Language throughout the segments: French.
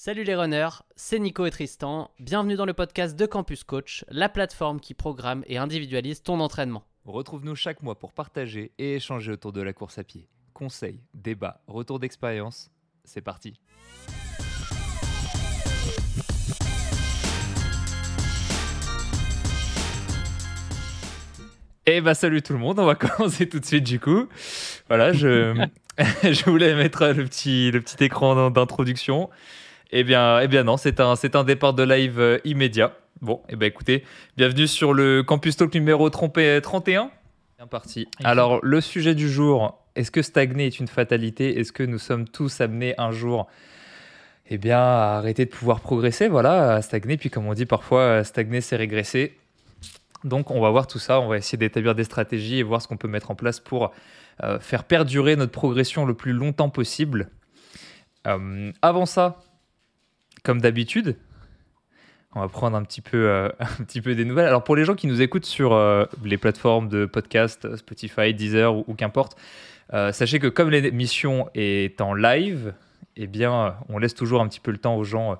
Salut les runners, c'est Nico et Tristan. Bienvenue dans le podcast de Campus Coach, la plateforme qui programme et individualise ton entraînement. Retrouve-nous chaque mois pour partager et échanger autour de la course à pied. Conseils, débats, retours d'expérience, c'est parti. Eh bah salut tout le monde, on va commencer tout de suite du coup. Voilà, je, voulais mettre le petit écran d'introduction. Eh bien, eh bien non, c'est un, c'est un départ de live euh, immédiat. Bon, eh bien écoutez, bienvenue sur le Campus Talk numéro 31. Bien parti. Alors, le sujet du jour, est-ce que stagner est une fatalité? Est-ce que nous sommes tous amenés un jour eh bien, à arrêter de pouvoir progresser, voilà, à stagner. Puis comme on dit parfois, stagner, c'est régresser. Donc on va voir tout ça, on va essayer d'établir des stratégies et voir ce qu'on peut mettre en place pour euh, faire perdurer notre progression le plus longtemps possible. Euh, avant ça, comme d'habitude, on va prendre un petit, peu, euh, un petit peu des nouvelles. Alors pour les gens qui nous écoutent sur euh, les plateformes de podcast, Spotify, Deezer ou, qu'importe, euh, sachez que comme l'émission est en live, eh bien, on laisse toujours un petit peu le temps aux gens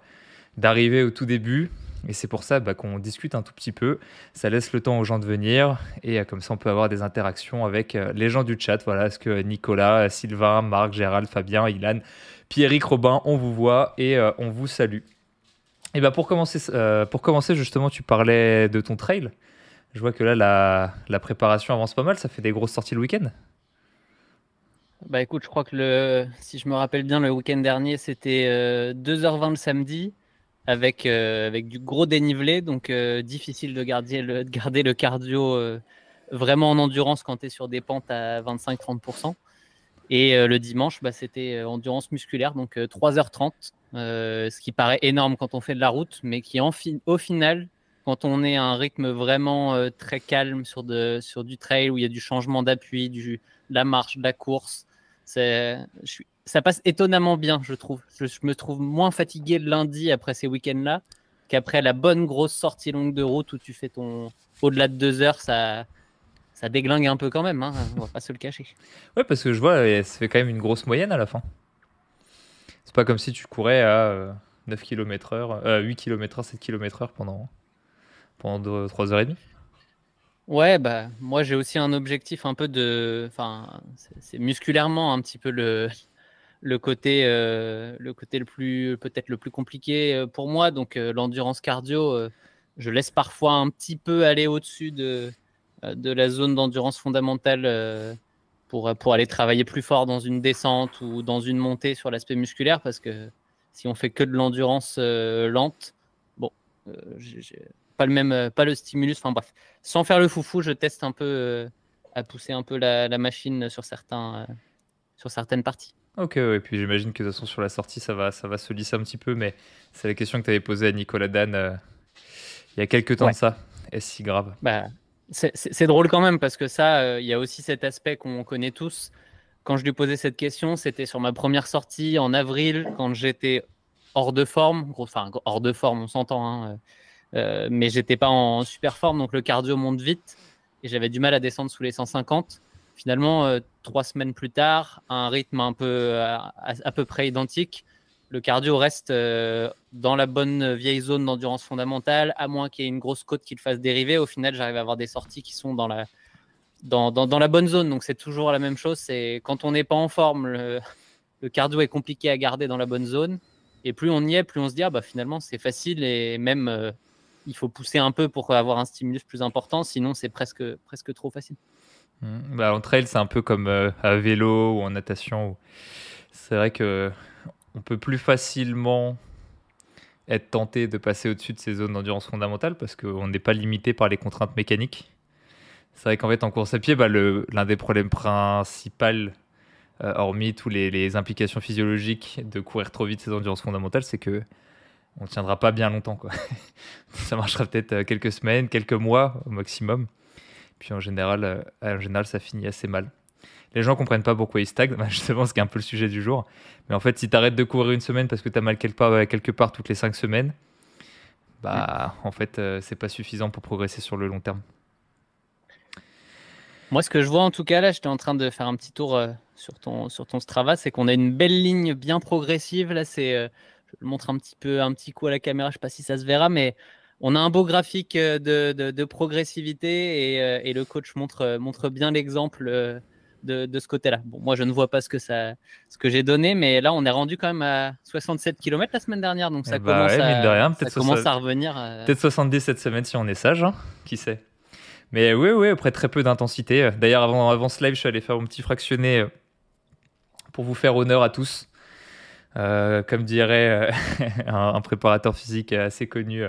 d'arriver au tout début. Et c'est pour ça bah, qu'on discute un tout petit peu. Ça laisse le temps aux gens de venir. Et comme ça, on peut avoir des interactions avec les gens du chat. Voilà, est-ce que Nicolas, Sylvain, Marc, Gérald, Fabien, Ilan Pierrick Robin, on vous voit et euh, on vous salue. Et ben pour commencer, euh, pour commencer justement, tu parlais de ton trail. Je vois que là la, préparation avance pas mal. Ça fait des grosses sorties le week-end. Bah écoute, je crois que le, si je me rappelle bien, le week-end dernier, c'était 2h20 euh, le samedi avec, avec du gros dénivelé, donc difficile de garder le, de garder le cardio vraiment en endurance quand tu es sur des pentes à 25-30%. Et euh, le dimanche, bah, c'était euh, endurance musculaire, donc 3h30, euh, ce qui paraît énorme quand on fait de la route, mais qui au final, quand on est à un rythme vraiment très calme sur, du trail où il y a du changement d'appui, de la marche, de la course, ça passe étonnamment bien, je trouve. Je, me trouve moins fatigué le lundi après ces week-ends-là qu'après la bonne grosse sortie longue de route où tu fais ton au-delà de deux heures, ça, ça déglingue un peu quand même, hein, on va pas se le cacher. Ouais, parce que je vois, ça fait quand même une grosse moyenne à la fin. C'est pas comme si tu courais à 9 km h 8 km h 7 km h pendant, pendant 3h30. Ouais, bah, moi j'ai aussi un objectif un peu de. Enfin, c'est musculairement un petit peu le, le, côté, euh, le côté le plus, peut-être le plus compliqué euh, pour moi. Donc, euh, l'endurance cardio, je laisse parfois un petit peu aller au-dessus de, euh, de la zone d'endurance fondamentale euh, pour, pour aller travailler plus fort dans une descente ou dans une montée sur l'aspect musculaire parce que si on fait que de l'endurance euh, lente, bon, j'ai pas le même, pas le stimulus. Enfin bref, sans faire le foufou, je teste un peu à pousser un peu la, machine sur certains, sur certaines parties. Ok, et puis j'imagine que de toute façon sur la sortie ça va, ça va se lisser un petit peu, mais c'est la question que tu avais posée à Nicolas Dan il y a quelques temps de ça. Est-ce si grave? Bah, c'est drôle quand même parce que ça, euh, il y a aussi cet aspect qu'on connaît tous. Quand je lui posais cette question, c'était sur ma première sortie en avril, quand j'étais hors de forme, enfin hors de forme, on s'entend, hein, euh, euh, mais j'étais pas en super forme, donc le cardio monte vite et j'avais du mal à descendre sous les 150. Finalement, trois semaines plus tard, un rythme un peu à peu près identique, le cardio reste euh, dans la bonne vieille zone d'endurance fondamentale, à moins qu'il y ait une grosse côte qui le fasse dériver. Au final, j'arrive à avoir des sorties qui sont dans la, dans, dans, la bonne zone. Donc, c'est toujours la même chose. C'est quand on n'est pas en forme, le, cardio est compliqué à garder dans la bonne zone. Et plus on y est, plus on se dit, ah, bah, finalement, c'est facile et même euh, il faut pousser un peu pour avoir un stimulus plus important. Sinon, c'est presque, presque trop facile. Mmh. Bah, en trail, c'est un peu comme euh, à vélo ou en natation. C'est vrai que on peut plus facilement être tenté de passer au-dessus de ces zones d'endurance fondamentale parce qu'on n'est pas limité par les contraintes mécaniques. C'est vrai qu'en fait, en course à pied, bah, l'un des problèmes principaux, euh, hormis toutes les, implications physiologiques de courir trop vite ces endurances fondamentales, c'est que on ne tiendra pas bien longtemps. Ça marchera peut-être euh, quelques semaines, quelques mois au maximum. Puis en général, euh, en général, ça finit assez mal les gens comprennent pas pourquoi ils stagnent, justement, ce qui est un peu le sujet du jour. Mais en fait, si tu arrêtes de courir une semaine parce que tu as mal quelque part, euh, quelque part toutes les cinq semaines, bah, en fait, euh, c'est pas suffisant pour progresser sur le long terme. Moi, ce que je vois en tout cas, là, j'étais en train de faire un petit tour euh, sur, ton, sur ton Strava, c'est qu'on a une belle ligne bien progressive. Là, c'est je le montre un petit peu, un petit coup à la caméra, je sais pas si ça se verra, mais on a un beau graphique de, de, progressivité et, et, le coach montre, montre bien l'exemple de, ce côté-là. Bon, moi, je ne vois pas ce que, ça, ce que j'ai donné, mais là, on est rendu quand même à 67 km la semaine dernière, donc ça, eh bah commence, à, ça commence à revenir. Euh. Peut-être 70 cette semaine si on est sage, hein qui sait. Mais oui, oui, après très peu d'intensité. D'ailleurs, avant, avant ce live, je suis allé faire mon petit fractionné euh, pour vous faire honneur à tous. Euh, comme dirait un, préparateur physique assez connu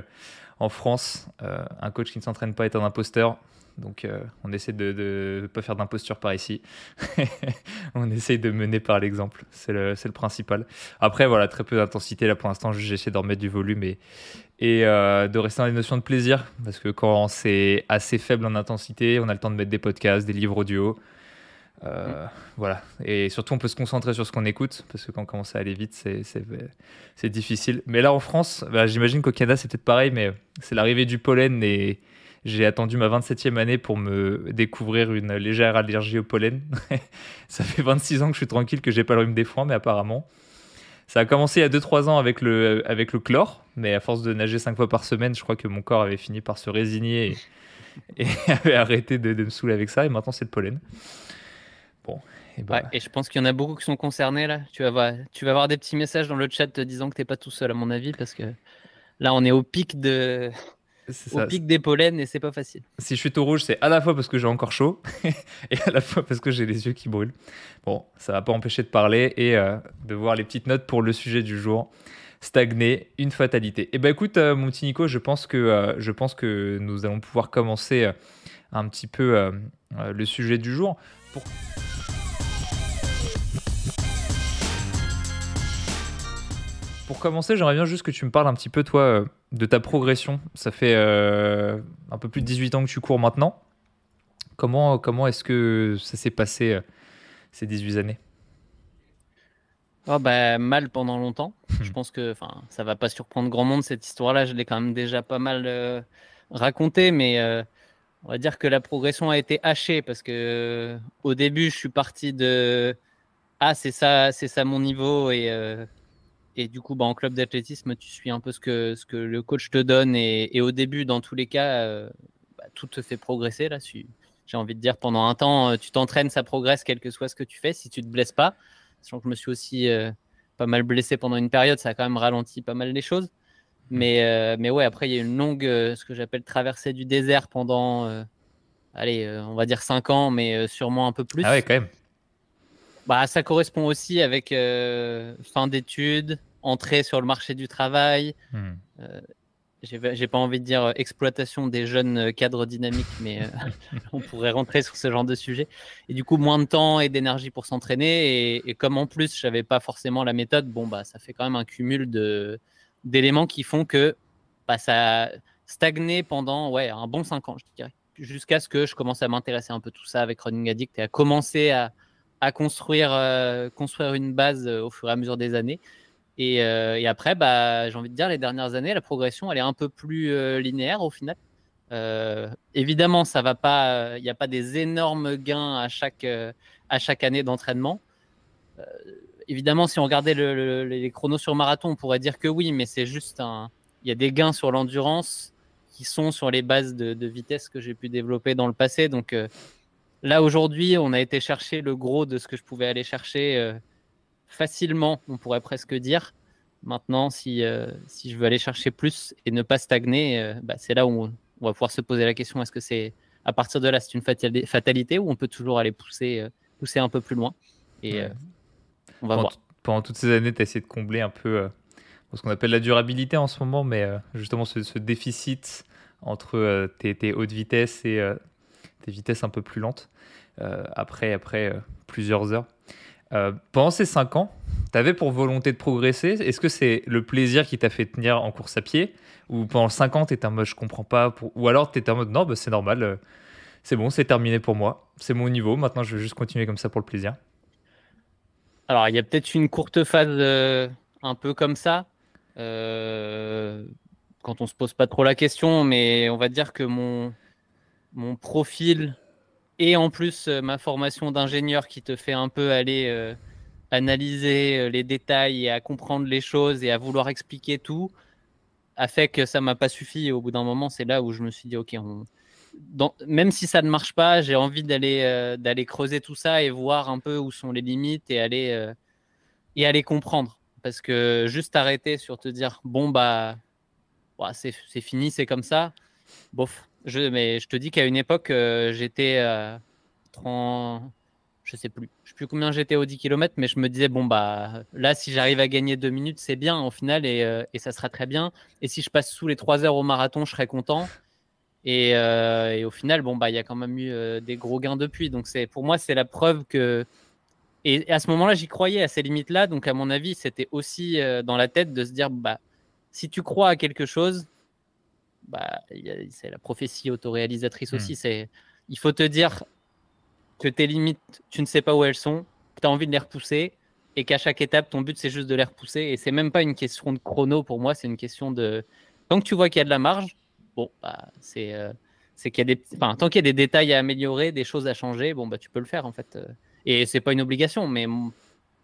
en France, un coach qui ne s'entraîne pas est un imposteur. Donc euh, on essaie de ne pas faire d'imposture par ici. on essaie de mener par l'exemple. C'est le, principal. Après, voilà, très peu d'intensité. Là, pour l'instant, j'essaie d'en mettre du volume et, et euh, de rester dans les notions de plaisir. Parce que quand c'est assez faible en intensité, on a le temps de mettre des podcasts, des livres audio. Euh, voilà. Et surtout, on peut se concentrer sur ce qu'on écoute, parce que quand on commence à aller vite, c'est difficile. Mais là, en France, bah, j'imagine qu'au Canada, c'est peut-être pareil, mais c'est l'arrivée du pollen et, j'ai attendu ma 27e année pour me découvrir une légère allergie au pollen. ça fait 26 ans que je suis tranquille, que j'ai pas le rhume des foins, mais apparemment. Ça a commencé il y a 2-3 ans avec le, avec le chlore, mais à force de nager 5 fois par semaine, je crois que mon corps avait fini par se résigner et, avait arrêté de, me saouler avec ça, et maintenant c'est le pollen. Bon. Et, bah... et je pense qu'il y en a beaucoup qui sont concernés là. Tu vas, voir, tu vas avoir des petits messages dans le chat te disant que tu n'es pas tout seul, à mon avis, parce que là on est au pic de, au pic des pollens et c'est pas facile. Si je suis tout rouge, c'est à la fois parce que j'ai encore chaud et à la fois parce que j'ai les yeux qui brûlent. Bon, ça va pas empêcher de parler et euh, de voir les petites notes pour le sujet du jour. Stagner, une fatalité. Et eh ben écoute, euh, mon petit Nico, je pense que euh, je pense que nous allons pouvoir commencer un petit peu le sujet du jour. Pour... Pour commencer, j'aimerais bien juste que tu me parles un petit peu, toi, euh, de ta progression. Ça fait euh, un peu plus de 18 ans que tu cours maintenant. Comment, comment est-ce que ça s'est passé euh, ces 18 années? Oh bah, Mal pendant longtemps. Je pense que ça va pas surprendre grand monde cette histoire-là. Je l'ai quand même déjà pas mal raconté, mais on va dire que la progression a été hachée parce que au début, je suis parti de ah c'est ça, c'est ça mon niveau et et du coup, bah, en club d'athlétisme, tu suis un peu ce que, ce que le coach te donne. Et, au début, dans tous les cas, euh, bah, tout te fait progresser. Là, j'ai envie de dire, pendant un temps, euh, tu t'entraînes, ça progresse, quel que soit ce que tu fais, si tu te blesses pas. Sachant que je me suis aussi euh, pas mal blessé pendant une période, ça a quand même ralenti pas mal les choses. Mais, mais ouais, après, il y a une longue, ce que j'appelle traversée du désert pendant, allez, on va dire 5 ans, mais sûrement un peu plus. Ah ouais, quand même. Bah, ça correspond aussi avec fin d'études, entrer sur le marché du travail. Hmm. Euh, j'ai pas envie de dire euh, exploitation des jeunes euh, cadres dynamiques, mais on pourrait rentrer sur ce genre de sujet. Et du coup, moins de temps et d'énergie pour s'entraîner. Et, comme en plus, je n'avais pas forcément la méthode, bon, bah, ça fait quand même un cumul d'éléments qui font que bah, ça stagnait pendant ouais, un bon 5 ans, je dirais. Jusqu'à ce que je commence à m'intéresser un peu tout ça avec Running Addict et à commencer à, à construire, construire une base au fur et à mesure des années. Euh, et, après, bah, j'ai envie de dire, les dernières années, la progression, elle est un peu plus euh, linéaire au final. Euh, évidemment, il n'y a pas des énormes gains à chaque, année d'entraînement. évidemment, si on regardait les chronos sur marathon, on pourrait dire que oui, mais c'est juste. Il y a des gains sur l'endurance qui sont sur les bases de vitesse que j'ai pu développer dans le passé. Donc là, aujourd'hui, on a été chercher le gros de ce que je pouvais aller chercher facilement, on pourrait presque dire. Maintenant, si, euh, si je veux aller chercher plus et ne pas stagner, euh, bah, c'est là où on, va pouvoir se poser la question est-ce que c'est à partir de là, c'est une fatalité ou on peut toujours aller pousser, euh, pousser un peu plus loin Et on va pendant voir. Pendant toutes ces années, tu as essayé de combler un peu ce qu'on appelle la durabilité en ce moment, mais justement ce, déficit entre tes, tes, hautes vitesses et tes vitesses un peu plus lentes après, après plusieurs heures. Euh, pendant ces 5 ans, tu avais pour volonté de progresser. Est-ce que c'est le plaisir qui t'a fait tenir en course à pied? Ou pendant 5 ans, tu étais en mode je comprends pas Ou alors tu étais en mode non, bah, c'est normal, euh, c'est bon, c'est terminé pour moi. C'est mon niveau, maintenant je vais juste continuer comme ça pour le plaisir. Alors il y a peut-être une courte phase euh, un peu comme ça. quand on se pose pas trop la question, mais on va dire que mon, mon profil et en plus, euh, ma formation d'ingénieur qui te fait un peu aller euh, analyser les détails et à comprendre les choses et à vouloir expliquer tout a fait que ça m'a pas suffi. Au bout d'un moment, c'est là où je me suis dit, ok, même si ça ne marche pas, j'ai envie d'aller d'aller creuser tout ça et voir un peu où sont les limites et aller et aller comprendre. Parce que juste arrêter sur te dire, bon bah, c'est fini, c'est comme ça. Bof. Je, mais je te dis qu'à une époque, j'étais 30 je sais plus, je sais plus combien j'étais au 10 km, mais je me disais, bon, bah là, si j'arrive à gagner deux minutes, c'est bien au final et, euh, et, ça sera très bien. Et si je passe sous les trois heures au marathon, je serai content. Et, euh, et au final, bon, bah il y a quand même eu euh, des gros gains depuis. Donc c'est pour moi, c'est la preuve que. Et, à ce moment-là, j'y croyais à ces limites-là. Donc à mon avis, c'était aussi dans la tête de se dire, bah si tu crois à quelque chose, bah c'est la prophétie autoréalisatrice aussi. Hmm. C'est il faut te dire que tes limites, tu ne sais pas où elles sont, que tu as envie de les repousser et qu'à chaque étape, ton but, c'est juste de les repousser. Et c'est même pas une question de chrono pour moi, c'est une question de. Tant que tu vois qu'il y a de la marge, bon, bah, c'est. Euh, c'est qu'il y a des, enfin, tant qu'il y a des détails à améliorer, des choses à changer, bon, bah, tu peux le faire en fait. Euh. Et c'est pas une obligation, mais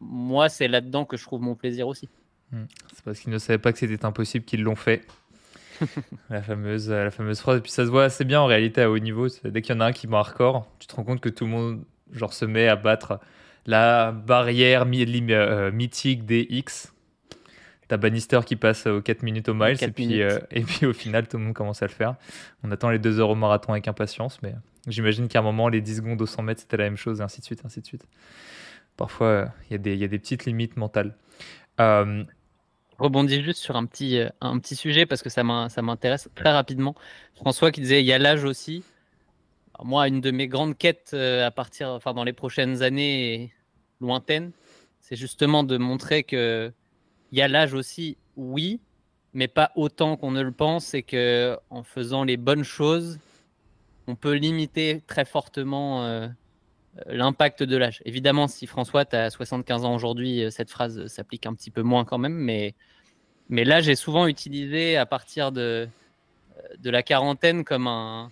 moi, c'est là-dedans que je trouve mon plaisir aussi. Hmm. C'est parce qu'ils ne savaient pas que c'était impossible qu'ils l'ont fait. la, fameuse, la fameuse phrase. Et puis ça se voit assez bien en réalité à haut niveau. Dès qu'il y en a un qui bat un record, tu te rends compte que tout le monde genre, se met à battre la barrière euh, mythique des X. T'as Bannister qui passe aux 4 minutes au miles et puis, euh, et puis au final tout le monde commence à le faire. On attend les 2 heures au marathon avec impatience, mais j'imagine qu'à un moment les 10 secondes au 100 mètres c'était la même chose et ainsi de suite, ainsi de suite. Parfois il y, y, a des petites limites mentales. Rebondis juste sur un petit, euh, un petit sujet parce que ça m'intéresse très rapidement. François qui disait il y a l'âge aussi. moi, une de mes grandes quêtes euh, à partir, enfin dans les prochaines années lointaines, c'est justement de montrer que il y a l'âge aussi, oui, mais pas autant qu'on ne le pense et que en faisant les bonnes choses, on peut limiter très fortement euh, l'impact de l'âge. Évidemment, si François, tu as 75 ans aujourd'hui, euh, cette phrase s'applique un petit peu moins quand même, mais, l'âge est souvent utilisé à partir de, euh, la quarantaine comme, un,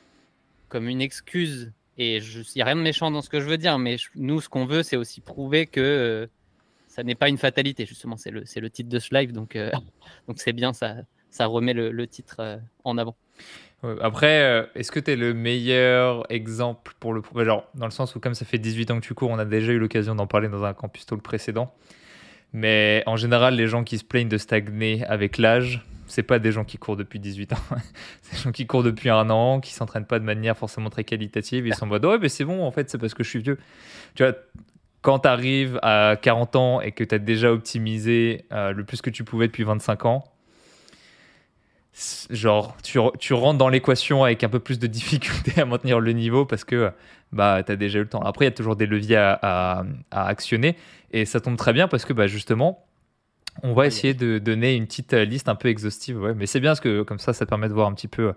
comme une excuse. Et il n'y a rien de méchant dans ce que je veux dire, mais nous, ce qu'on veut, c'est aussi prouver que euh, ça n'est pas une fatalité. Justement, c'est le, titre de ce live, donc c'est bien, ça, remet le titre en avant. Après, euh, est-ce que tu es le meilleur exemple pour le. Genre, dans le sens où, comme ça fait 18 ans que tu cours, on a déjà eu l'occasion d'en parler dans un campus le précédent. Mais en général, les gens qui se plaignent de stagner avec l'âge, c'est pas des gens qui courent depuis 18 ans. c'est des gens qui courent depuis un an, qui s'entraînent pas de manière forcément très qualitative. Ils sont en mode Ouais, mais c'est bon, en fait, c'est parce que je suis vieux. Tu vois, quand tu arrives à 40 ans et que tu as déjà optimisé euh, le plus que tu pouvais depuis 25 ans, genre tu, tu rentres dans l'équation avec un peu plus de difficulté à maintenir le niveau parce que bah, tu déjà eu le temps. Après, il y a toujours des leviers à, à, à, actionner et ça tombe très bien parce que bah, justement, on va essayer de donner une petite euh, liste un peu exhaustive, ouais. mais c'est bien parce que comme ça, ça permet de voir un petit peu,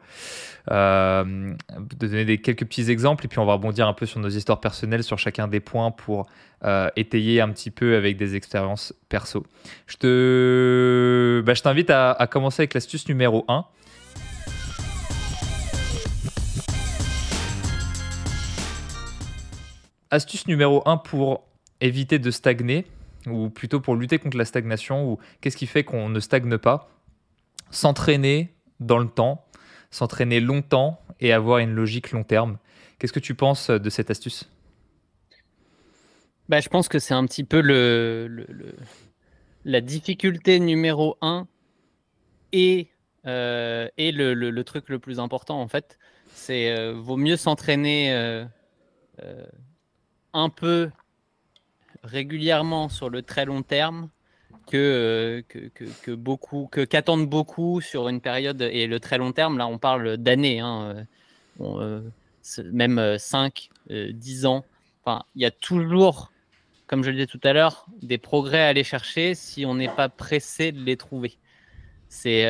euh, de donner des, quelques petits exemples et puis on va rebondir un peu sur nos histoires personnelles sur chacun des points pour euh, étayer un petit peu avec des expériences perso. Je te, bah, je t'invite à, à commencer avec l'astuce numéro 1. Astuce numéro 1 pour éviter de stagner ou plutôt pour lutter contre la stagnation, ou qu'est-ce qui fait qu'on ne stagne pas? S'entraîner dans le temps, s'entraîner longtemps et avoir une logique long terme. Qu'est-ce que tu penses de cette astuce? Bah, Je pense que c'est un petit peu le, la difficulté numéro un et, euh, et le, truc le plus important en fait. C'est euh, vaut mieux s'entraîner euh, un peu régulièrement sur le très long terme que, que, que, beaucoup, que qu'attendent beaucoup sur une période et le très long terme. Là, on parle d'années, hein, euh, même 5, euh, 10 euh, ans. Enfin, il y a toujours, comme je le disais tout à l'heure, des progrès à aller chercher si on n'est pas pressé de les trouver. C'est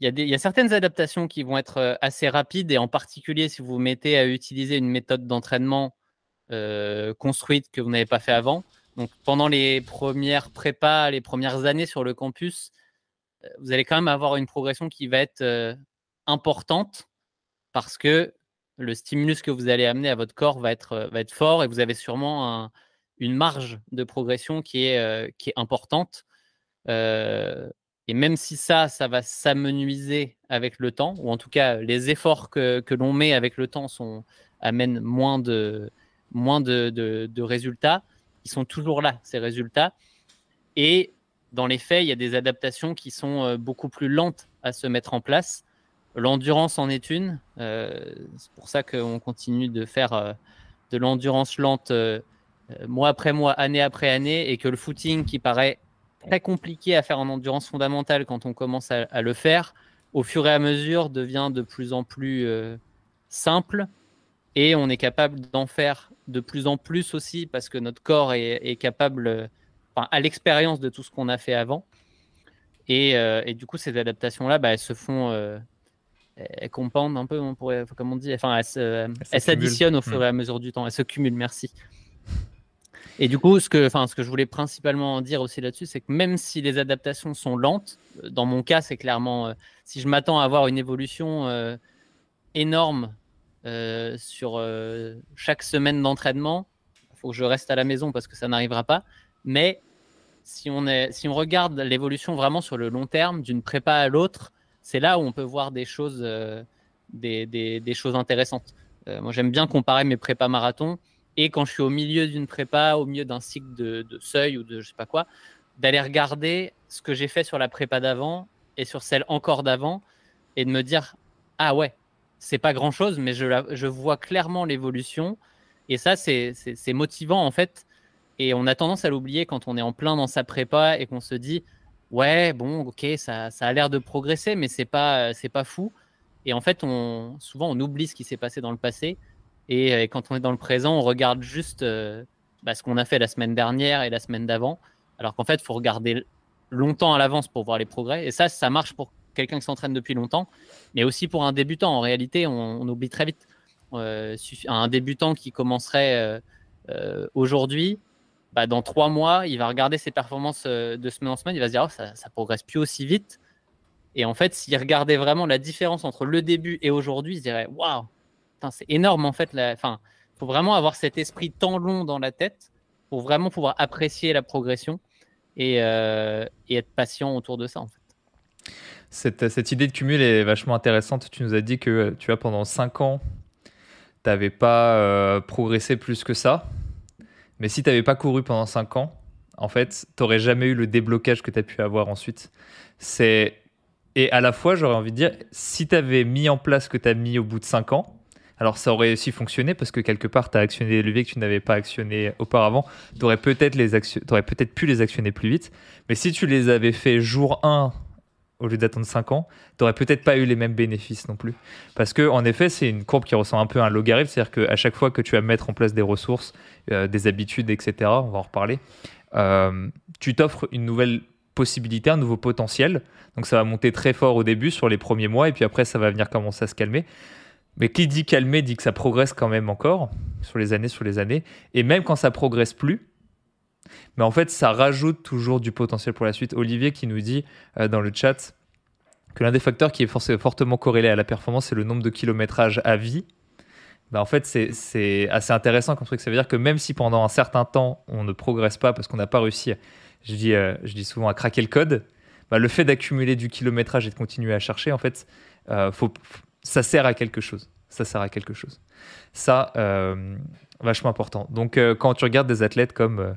il y, y, a certaines adaptations qui vont être assez rapides et en particulier si vous vous mettez à utiliser une méthode d'entraînement euh, construite que vous n'avez pas fait avant. Donc pendant les premières prépas, les premières années sur le campus, euh, vous allez quand même avoir une progression qui va être euh, importante parce que le stimulus que vous allez amener à votre corps va être, va être fort et vous avez sûrement une marge de progression qui est, qui est importante. et même si ça, ça va s'amenuiser avec le temps, ou en tout cas les efforts que, que l'on met avec le temps amènent moins de, moins de, résultats, ils sont toujours là, ces résultats. Et dans les faits, il y a des adaptations qui sont beaucoup plus lentes à se mettre en place. L'endurance en est une. c'est pour ça qu'on continue de faire de l'endurance lente euh, mois après mois, année après année, et que le footing qui paraît très compliqué à faire en endurance fondamentale quand on commence à, le faire, au fur et à mesure devient de plus en plus euh, simple et on est capable d'en faire de plus en plus aussi parce que notre corps est, capable, enfin, à l'expérience de tout ce qu'on a fait avant. Et, euh, et, du coup, ces adaptations-là, bah, elles se font, elles compendent un peu, on pourrait, comme on dit, enfin, elles s'additionnent au fur hmm. et à mesure du temps, elles se cumulent, merci. Et du coup, ce que, enfin, ce que je voulais principalement dire aussi là-dessus, c'est que même si les adaptations sont lentes, euh, dans mon cas, c'est clairement, euh, si je m'attends à avoir une évolution euh, sur chaque semaine d'entraînement, il faut que je reste à la maison parce que ça n'arrivera pas. Mais si on, regarde l'évolution vraiment sur le long terme, d'une prépa à l'autre, c'est là où on peut voir des choses, choses intéressantes. moi, j'aime bien comparer mes prépas marathons et quand je suis au milieu d'une prépa, au milieu d'un cycle de, seuil ou de je sais pas quoi, d'aller regarder ce que j'ai fait sur la prépa d'avant et sur celle encore d'avant et de me dire ah ouais, c'est pas grand chose, mais je, je vois clairement l'évolution et ça c'est motivant en fait. Et on a tendance à l'oublier quand on est en plein dans sa prépa et qu'on se dit ouais bon ok ça, ça a l'air de progresser mais c'est pas c'est pas fou. Et en fait on souvent on oublie ce qui s'est passé dans le passé euh, et, quand on est dans le présent, on regarde juste euh, bah, ce qu'on a fait la semaine dernière et la semaine d'avant. Alors qu'en fait, il faut regarder longtemps à l'avance pour voir les progrès. Et ça, ça marche pour quelqu'un qui s'entraîne depuis longtemps, mais aussi pour un débutant. En réalité, on, oublie très vite. Euh, un débutant qui commencerait aujourd'hui, bah, dans trois mois, il va regarder ses performances de semaine en semaine, il va se dire oh, ça, ça progresse plus aussi vite. Et en fait, s'il regardait vraiment la différence entre le début et aujourd'hui, il se dirait waouh, c'est énorme en fait. Enfin, faut vraiment avoir cet esprit tant long dans la tête pour vraiment pouvoir apprécier la progression et, euh, être patient autour de ça en fait. Cette, idée de cumul est vachement intéressante. Tu nous as dit que tu as pendant 5 ans, tu n'avais pas euh, progressé plus que ça. Mais si tu n'avais pas couru pendant 5 ans, en fait, tu n'aurais jamais eu le déblocage que tu as pu avoir ensuite. C'est et à la fois, j'aurais envie de dire, si tu avais mis en place ce que tu as mis au bout de 5 ans, alors ça aurait aussi fonctionné parce que quelque part, tu as actionné des leviers que tu n'avais pas actionnés auparavant. Tu aurais peut-être peut pu les actionner plus vite. Mais si tu les avais fait jour 1 au lieu d'attendre 5 ans, tu n'aurais peut-être pas eu les mêmes bénéfices non plus. Parce que en effet, c'est une courbe qui ressemble un peu à un logarithme, c'est-à-dire qu'à chaque fois que tu vas mettre en place des ressources, euh, des habitudes, etc., on va en reparler, euh, tu t'offres une nouvelle possibilité, un nouveau potentiel. Donc ça va monter très fort au début sur les premiers mois, et puis après ça va venir commencer à se calmer. Mais qui dit calmer dit que ça progresse quand même encore sur les années, sur les années. Et même quand ça progresse plus, mais en fait, ça rajoute toujours du potentiel pour la suite. Olivier qui nous dit euh, dans le chat que l'un des facteurs qui est fortement corrélé à la performance, c'est le nombre de kilométrages à vie. Ben, en fait, c'est assez intéressant comme truc. Ça veut dire que même si pendant un certain temps, on ne progresse pas parce qu'on n'a pas réussi, je dis, euh, je dis souvent, à craquer le code, ben, le fait d'accumuler du kilométrage et de continuer à chercher, en fait, euh, faut, ça sert à quelque chose. Ça sert à quelque chose. Ça, vachement important. Donc, quand tu regardes des athlètes comme.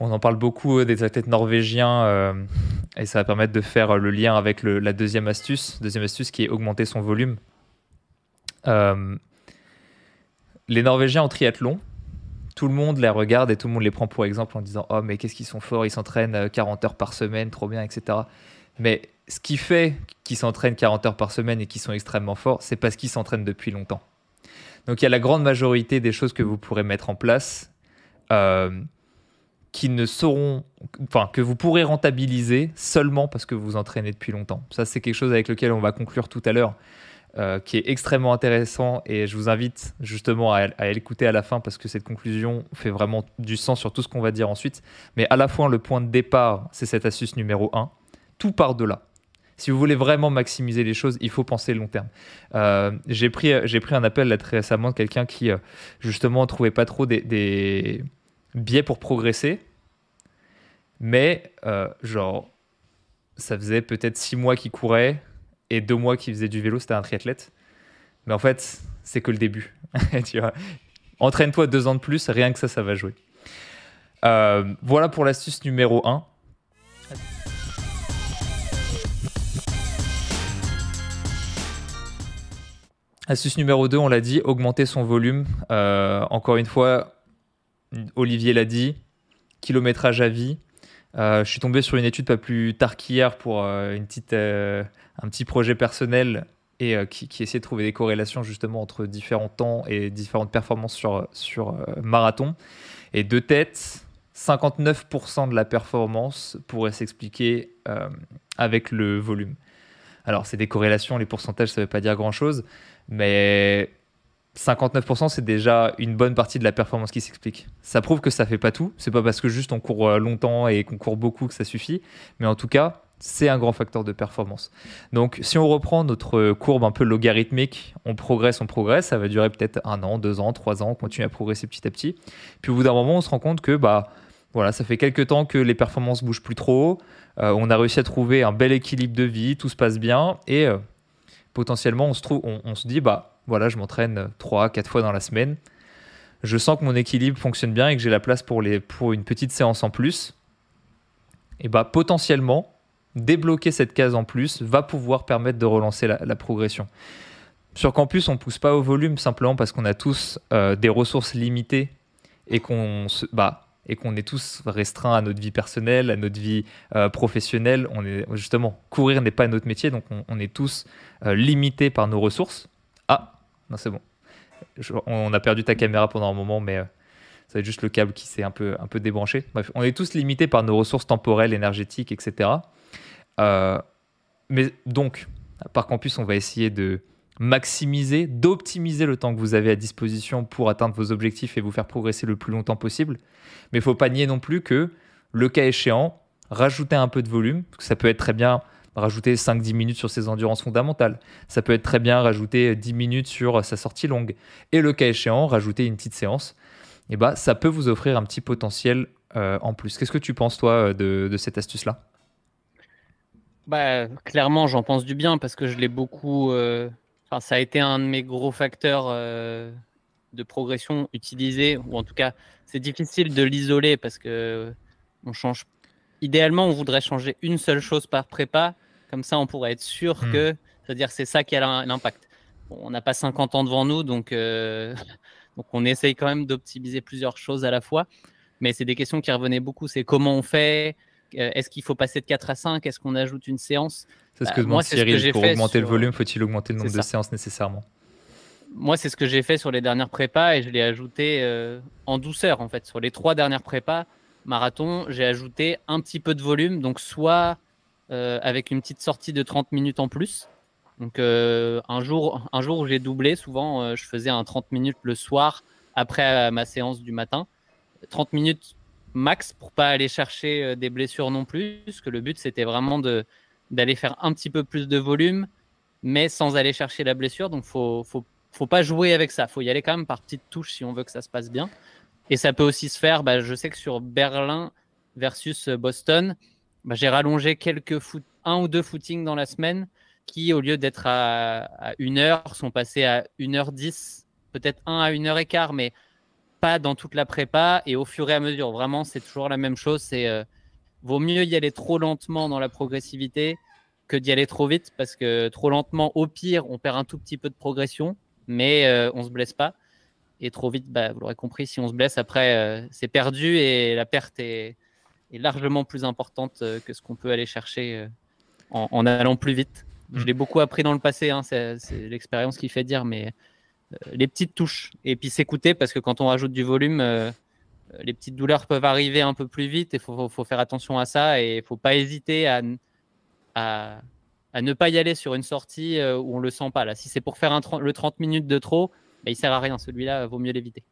Euh, on en parle beaucoup des athlètes norvégiens et ça va permettre de faire le lien avec la deuxième astuce. Deuxième astuce qui est augmenter son volume. les Norvégiens en triathlon, tout le monde les regarde et tout le monde les prend pour exemple en disant Oh, mais qu'est-ce qu'ils sont forts, ils s'entraînent 40 heures par semaine, trop bien, etc. Mais ce qui fait qu'ils s'entraînent 40 heures par semaine et qu'ils sont extrêmement forts, c'est parce qu'ils s'entraînent depuis longtemps. Donc il y a la grande majorité des choses que vous pourrez mettre en place euh, qui ne seront, enfin que vous pourrez rentabiliser seulement parce que vous entraînez depuis longtemps. Ça c'est quelque chose avec lequel on va conclure tout à l'heure, euh, qui est extrêmement intéressant et je vous invite justement à, à l'écouter à la fin parce que cette conclusion fait vraiment du sens sur tout ce qu'on va dire ensuite. Mais à la fois le point de départ, c'est cette astuce numéro 1 tout part de là. Si vous voulez vraiment maximiser les choses, il faut penser long terme. Euh, j'ai pris, pris un appel là très récemment de quelqu'un qui, euh, justement, ne trouvait pas trop des, biais pour progresser. Mais, genre, ça faisait peut-être six mois qu'il courait et deux mois qu'il faisait du vélo, c'était un triathlète. Mais en fait, c'est que le début. Entraîne-toi deux ans de plus, rien que ça, ça va jouer. Euh, voilà pour l'astuce numéro 1. Astuce numéro 2, on l'a dit, augmenter son volume. Euh, encore une fois, Olivier l'a dit, kilométrage à vie. Euh, je suis tombé sur une étude pas plus tard qu'hier pour une petite, un petit projet personnel et qui, essayait de trouver des corrélations justement entre différents temps et différentes performances sur, sur marathon. Et de tête, 59% de la performance pourrait s'expliquer euh, avec le volume. Alors, c'est des corrélations, les pourcentages, ça ne veut pas dire grand-chose, mais 59%, c'est déjà une bonne partie de la performance qui s'explique. Ça prouve que ça fait pas tout. C'est pas parce que juste on court euh, longtemps et qu'on court beaucoup que ça suffit, mais en tout cas, c'est un grand facteur de performance. Donc, si on reprend notre courbe un peu logarithmique, on progresse, on progresse, ça va durer peut-être un an, deux ans, trois ans, on continue à progresser petit à petit. Puis au bout d'un moment, on se rend compte que bah voilà, ça fait quelques temps que les performances bougent plus trop. Euh, on a réussi à trouver un bel équilibre de vie, tout se passe bien et euh, potentiellement on se trouve, on, se dit bah voilà, je m'entraîne 3 4 fois dans la semaine. Je sens que mon équilibre fonctionne bien et que j'ai la place pour les pour une petite séance en plus. Et bah potentiellement débloquer cette case en plus va pouvoir permettre de relancer la, progression. Sur campus, on pousse pas au volume simplement parce qu'on a tous euh, des ressources limitées et qu'on se bah et qu'on est tous restreints à notre vie personnelle, à notre vie euh, professionnelle. On est justement courir n'est pas notre métier, donc on, est tous euh, limités par nos ressources. Non c'est bon. on a perdu ta caméra pendant un moment, mais euh, ça va être juste le câble qui s'est un peu, un peu débranché. Bref, on est tous limités par nos ressources temporelles, énergétiques, etc. mais donc, par campus, on va essayer de maximiser, d'optimiser le temps que vous avez à disposition pour atteindre vos objectifs et vous faire progresser le plus longtemps possible. Mais il faut pas nier non plus que, le cas échéant, rajouter un peu de volume, ça peut être très bien rajouter 5-10 minutes sur ses endurances fondamentales, ça peut être très bien rajouter 10 minutes sur sa sortie longue, et le cas échéant, rajouter une petite séance, et bah, ça peut vous offrir un petit potentiel euh, en plus. Qu'est-ce que tu penses, toi, de, cette astuce-là? Bah, Clairement, j'en pense du bien parce que je l'ai beaucoup, euh, ça a été un de mes gros facteurs euh, de progression utilisé, ou en tout cas, c'est difficile de l'isoler parce que on change. Idéalement, on voudrait changer une seule chose par prépa, comme ça, on pourrait être sûr hmm. que, c'est-à-dire, c'est ça qui a l'impact. on n'a pas 50 ans devant nous, donc, euh, donc on essaye quand même d'optimiser plusieurs choses à la fois. Mais c'est des questions qui revenaient beaucoup. C'est comment on fait? Euh, Est-ce qu'il faut passer de 4 à 5 Est-ce qu'on ajoute une séance? C'est ce que demande Cyril. Pour augmenter le volume, faut-il augmenter le nombre de séances nécessairement? Moi, c'est ce que j'ai fait sur les dernières prépas et je l'ai ajouté euh, en douceur en fait. Sur les trois dernières prépas marathon, j'ai ajouté un petit peu de volume, donc soit euh, avec une petite sortie de 30 minutes en plus. Donc euh, un, jour, un jour j'ai doublé, souvent je faisais un 30 minutes le soir après ma séance du matin. 30 minutes max pour pas aller chercher des blessures non plus, parce que le but c'était vraiment d'aller faire un petit peu plus de volume, mais sans aller chercher la blessure. Donc, faut, faut, faut pas jouer avec ça. Faut y aller quand même par petites touches si on veut que ça se passe bien. Et ça peut aussi se faire. Bah, je sais que sur Berlin versus Boston, bah, j'ai rallongé quelques un ou deux footings dans la semaine qui, au lieu d'être à, une heure, sont passés à 1h10, peut-être un à une heure et quart, mais pas dans toute la prépa. Et au fur et à mesure, vraiment, c'est toujours la même chose. C'est euh, vaut mieux y aller trop lentement dans la progressivité que d'y aller trop vite parce que trop lentement, au pire, on perd un tout petit peu de progression, mais euh, on se blesse pas. Et trop vite, bah, vous l'aurez compris, si on se blesse, après, euh, c'est perdu et la perte est, largement plus importante euh, que ce qu'on peut aller chercher en, allant plus vite. Je l'ai beaucoup appris dans le passé, hein, c'est l'expérience qui fait dire, mais les petites touches et puis s'écouter parce que quand on rajoute du volume, euh, les petites douleurs peuvent arriver un peu plus vite et il faut, faire attention à ça et il ne faut pas hésiter à, à, ne pas y aller sur une sortie euh, où on ne le sent pas. Là. Si c'est pour faire un, le 30 minutes de trop, bah, il sert à rien. Celui-là, vaut mieux l'éviter.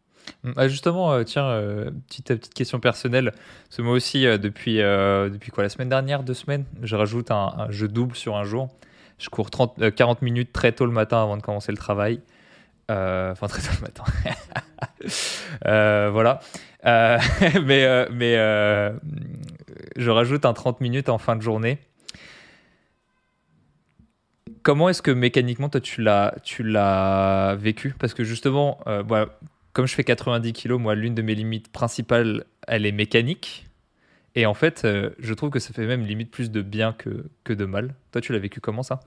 Hum, ah, justement, euh, tiens, petite, petite question personnelle. Ce moi aussi, depuis, depuis quoi La semaine dernière, deux semaines, je rajoute un, jeu double sur un jour. Je cours 30, 40 minutes très tôt le matin avant de commencer le travail. enfin, très tôt le matin. voilà. mais mais je rajoute un 30 minutes en fin de journée. Comment est-ce que mécaniquement, toi, tu l'as, vécu? Parce que justement, comme je fais 90 kg, moi, l'une de mes limites principales, elle est mécanique. Et en fait, euh, je trouve que ça fait même limite plus de bien que, de mal. Toi, tu l'as vécu comment ça?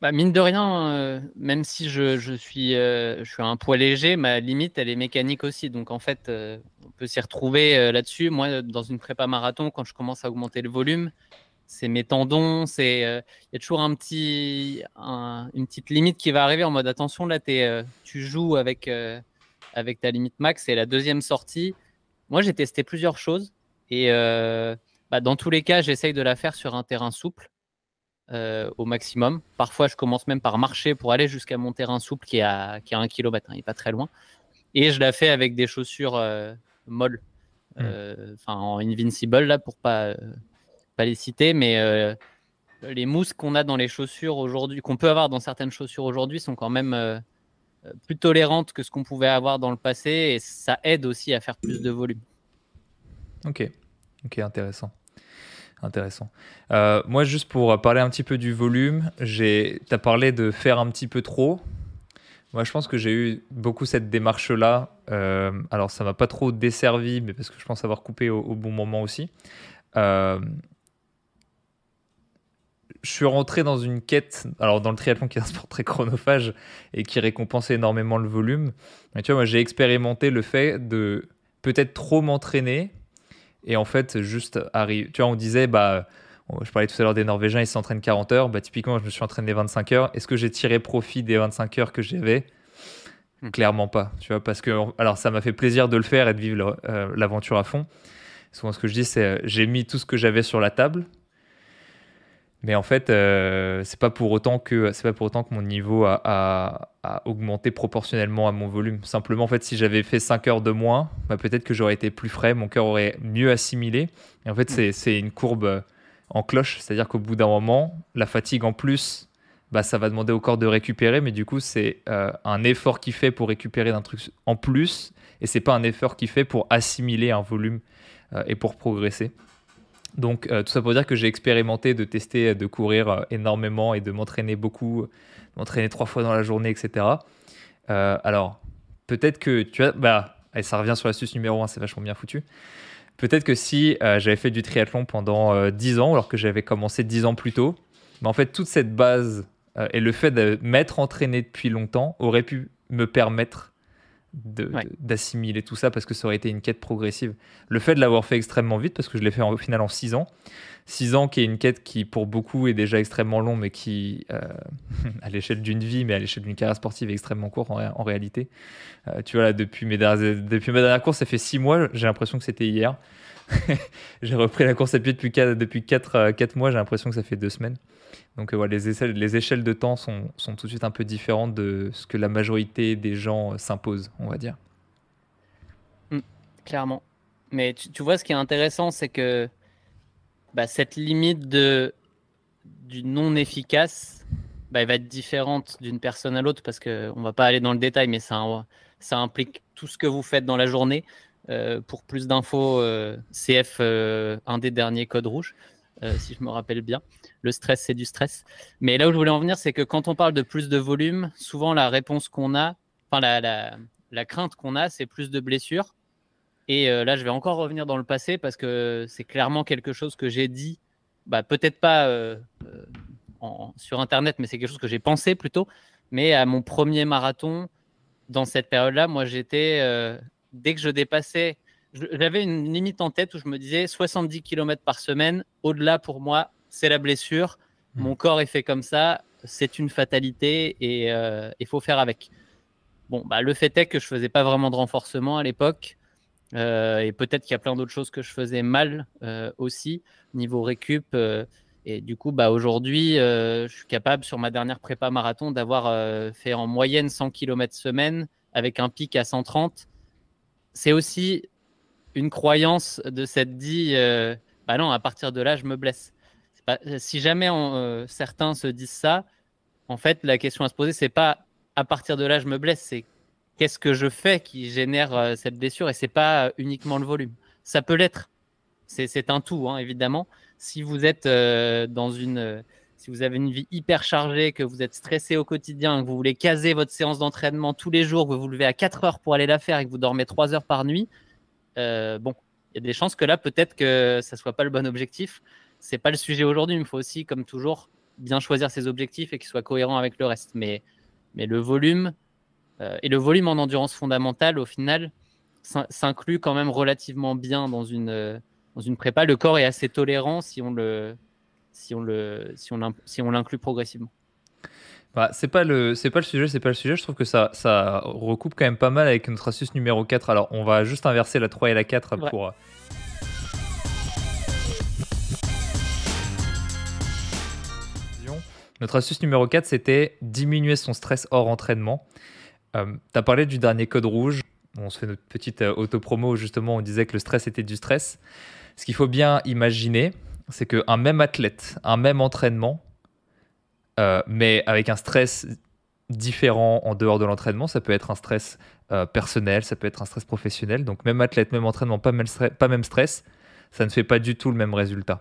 Bah, Mine de rien, euh, même si je, je suis, euh, je suis un poids léger, ma limite, elle est mécanique aussi. Donc en fait, on peut s'y retrouver là-dessus. Moi, dans une prépa marathon, quand je commence à augmenter le volume, c'est mes tendons, c'est il y a toujours un petit, une petite limite qui va arriver en mode attention, là, es, tu joues avec, avec ta limite max. C'est la deuxième sortie. Moi, j'ai testé plusieurs choses. Et euh, bah, dans tous les cas, j'essaye de la faire sur un terrain souple euh, au maximum. Parfois, je commence même par marcher pour aller jusqu'à mon terrain souple qui est à, qui 1 km, hein, il n'est pas très loin. Et je la fais avec des chaussures euh, molles, mmh. enfin en Invincible, là, pour pas, pas les citer, mais les mousses qu'on a dans les chaussures aujourd'hui, qu'on peut avoir dans certaines chaussures aujourd'hui, sont quand même plus tolérantes que ce qu'on pouvait avoir dans le passé et ça aide aussi à faire plus de volume. Ok, ok, intéressant. Intéressant. Euh, moi, juste pour parler un petit peu du volume, tu as parlé de faire un petit peu trop. Moi, je pense que j'ai eu beaucoup cette démarche-là. Euh, alors, ça m'a pas trop desservi, mais parce que je pense avoir coupé au, bon moment aussi. Euh, je suis rentré dans une quête, alors dans le triathlon qui est un sport très chronophage et qui récompense énormément le volume. Mais tu vois, moi j'ai expérimenté le fait de peut-être trop m'entraîner et en fait, juste arrive. Tu vois, on disait, bah, je parlais tout à l'heure des Norvégiens, ils s'entraînent 40 heures. Bah, typiquement, je me suis entraîné 25 heures. Est-ce que j'ai tiré profit des 25 heures que j'avais? Hmm. Clairement pas. Tu vois, parce que, alors, ça m'a fait plaisir de le faire et de vivre euh, l'aventure à fond. Souvent, ce que je dis, c'est euh, j'ai mis tout ce que j'avais sur la table. Mais en fait, euh, c'est pas pour autant que c'est pas pour autant que mon niveau a, augmenté proportionnellement à mon volume. Simplement, en fait, si j'avais fait 5 heures de moins, bah, peut-être que j'aurais été plus frais, mon cœur aurait mieux assimilé. Et en fait, c'est une courbe euh, en cloche, c'est-à-dire qu'au bout d'un moment, la fatigue en plus, bah, ça va demander au corps de récupérer, mais du coup, c'est euh, un effort qu'il fait pour récupérer d'un truc en plus, et c'est pas un effort qu'il fait pour assimiler un volume et pour progresser. Donc, euh, tout ça pour dire que j'ai expérimenté de tester, de courir euh, énormément et de m'entraîner beaucoup, m'entraîner trois fois dans la journée, etc. Euh, alors, peut-être que tu as. Bah, ça revient sur l'astuce numéro 1, c'est vachement bien foutu. Peut-être que si j'avais fait du triathlon pendant 10 ans, alors que j'avais commencé 10 ans plus tôt, mais en fait, toute cette base et le fait de m'être entraîné depuis longtemps aurait pu me permettre d'assimiler tout ça parce que ça aurait été une quête progressive. Le fait de l'avoir fait extrêmement vite, parce que je l'ai fait au final en 6 ans, 6 ans qui est une quête qui pour beaucoup est déjà extrêmement long, mais qui, euh, à l'échelle d'une vie, mais à l'échelle d'une carrière sportive, est extrêmement court en, réalité. Euh, tu vois, là, depuis, mes depuis ma dernière course, ça fait 6 mois, j'ai l'impression que c'était hier. j'ai repris la course depuis 4, depuis 4, 4 euh, mois, j'ai l'impression que ça fait 2 semaines. Donc euh, les, échelles, les, échelles, de temps sont, sont, tout de suite un peu différentes de ce que la majorité des gens s'imposent, on va dire. Mmh, clairement. Mais tu, vois, ce qui est intéressant, c'est que bah, cette limite de, du non efficace, bah, elle va être différente d'une personne à l'autre parce qu'on ne va pas aller dans le détail, mais ça, ça implique tout ce que vous faites dans la journée. Euh, pour plus d'infos, CF, un des derniers codes rouges, si je me rappelle bien le stress, c'est du stress. Mais là où je voulais en venir, c'est que quand on parle de plus de volume, souvent la réponse qu'on a, enfin la, crainte qu'on a, c'est plus de blessures. Et euh, là, je vais encore revenir dans le passé parce que c'est clairement quelque chose que j'ai dit, bah, peut-être pas euh, euh, sur Internet, mais c'est quelque chose que j'ai pensé plutôt. Mais à mon premier marathon, dans cette période-là, moi, j'étais, dès que je dépassais, j'avais une limite en tête où je me disais 70 km par semaine. Au-delà, pour moi, c'est la blessure. Hmm. Mon corps est fait comme ça, c'est une fatalité et il faut faire avec. Bon, bah, le fait est que je faisais pas vraiment de renforcement à l'époque. Euh, et peut-être qu'il y a plein d'autres choses que je faisais mal euh, aussi, niveau récup. et du coup, bah, aujourd'hui, je suis capable, sur ma dernière prépa marathon, d'avoir fait en moyenne 100 km semaine avec un pic à 130. C'est aussi une croyance de cette dit, bah non, à partir de là, je me blesse. Euh, si jamais euh, certains se disent ça, en fait, la question à se poser, c'est pas à partir de là je me blesse, c'est qu'est-ce que je fais qui génère euh, cette blessure et c'est pas uniquement le volume. Ça peut l'être. C'est un tout, hein, évidemment. Si vous êtes euh, dans une, si vous avez une vie hyper chargée, que vous êtes stressé au quotidien, que vous voulez caser votre séance d'entraînement tous les jours, que vous vous levez à 4 heures pour aller la faire et que vous dormez 3 heures par nuit, bon, il y a des chances que là, peut-être que ça soit pas le bon objectif. C'est pas le sujet aujourd'hui. Il faut aussi, comme toujours, bien choisir ses objectifs et qu'ils soient cohérents avec le reste. Mais, le volume euh, et le volume en endurance fondamentale, au final, s'inclut quand même relativement bien dans une, dans une prépa. Le corps est assez tolérant si on le, si on le, si on, si on l'inclut progressivement. Bah, c'est pas le c'est pas le sujet, c'est pas le sujet. Je trouve que ça ça recoupe quand même pas mal avec notre astuce numéro 4. Alors, on va juste inverser la 3 et la 4 pour Notre astuce numéro 4, c'était diminuer son stress hors entraînement. Euh, tu as parlé du dernier code rouge. On se fait notre petite euh, auto-promo, justement, on disait que le stress était du stress. Ce qu'il faut bien imaginer, c'est qu'un même athlète, un même entraînement, euh, mais avec un stress différent en dehors de l'entraînement, ça peut être un stress personnel, ça peut être un stress professionnel. Donc même athlète, même entraînement, pas même, pas même stress, ça ne fait pas du tout le même résultat.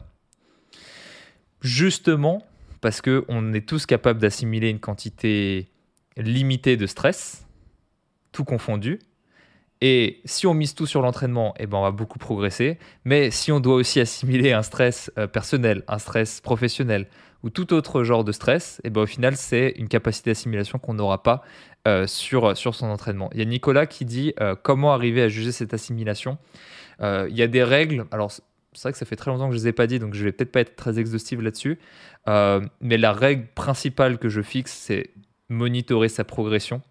Justement, parce qu'on est tous capables d'assimiler une quantité limitée de stress, tout confondu. Et si on mise tout sur l'entraînement, eh ben on va beaucoup progresser. Mais si on doit aussi assimiler un stress euh, personnel, un stress professionnel ou tout autre genre de stress, eh ben au final, c'est une capacité d'assimilation qu'on n'aura pas euh, sur, sur son entraînement. Il y a Nicolas qui dit euh, comment arriver à juger cette assimilation? il y a des règles. Alors, c'est vrai que ça fait très longtemps que je ne les ai pas dit, donc je vais peut-être pas être très exhaustif là-dessus. Mais la règle principale que je fixe, c'est monitorer sa progression.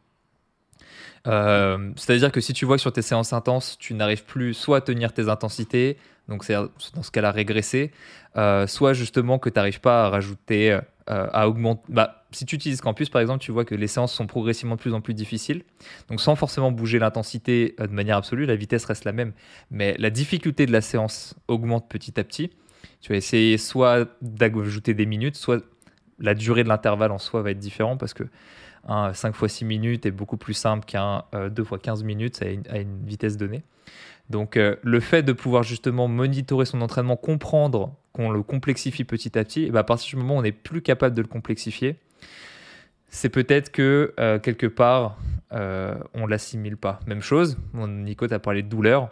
Euh, c'est-à-dire que si tu vois que sur tes séances intenses, tu n'arrives plus soit à tenir tes intensités, donc c'est dans ce cas-là régresser, euh, soit justement que tu n'arrives pas à rajouter, à augmenter. Bah, si tu utilises Campus par exemple, tu vois que les séances sont progressivement de plus en plus difficiles. Donc sans forcément bouger l'intensité de manière absolue, la vitesse reste la même, mais la difficulté de la séance augmente petit à petit tu vas essayer soit d'ajouter des minutes, soit la durée de l'intervalle en soi va être différente parce que un 5 x 6 minutes est beaucoup plus simple qu'un 2 x 15 minutes à une, vitesse donnée. Donc euh, le fait de pouvoir justement monitorer son entraînement, comprendre qu'on le complexifie petit à petit, et ben, à partir du moment où on n'est plus capable de le complexifier, c'est peut-être que euh, quelque part euh, on l'assimile pas. Même chose, Nico t'a parlé de douleur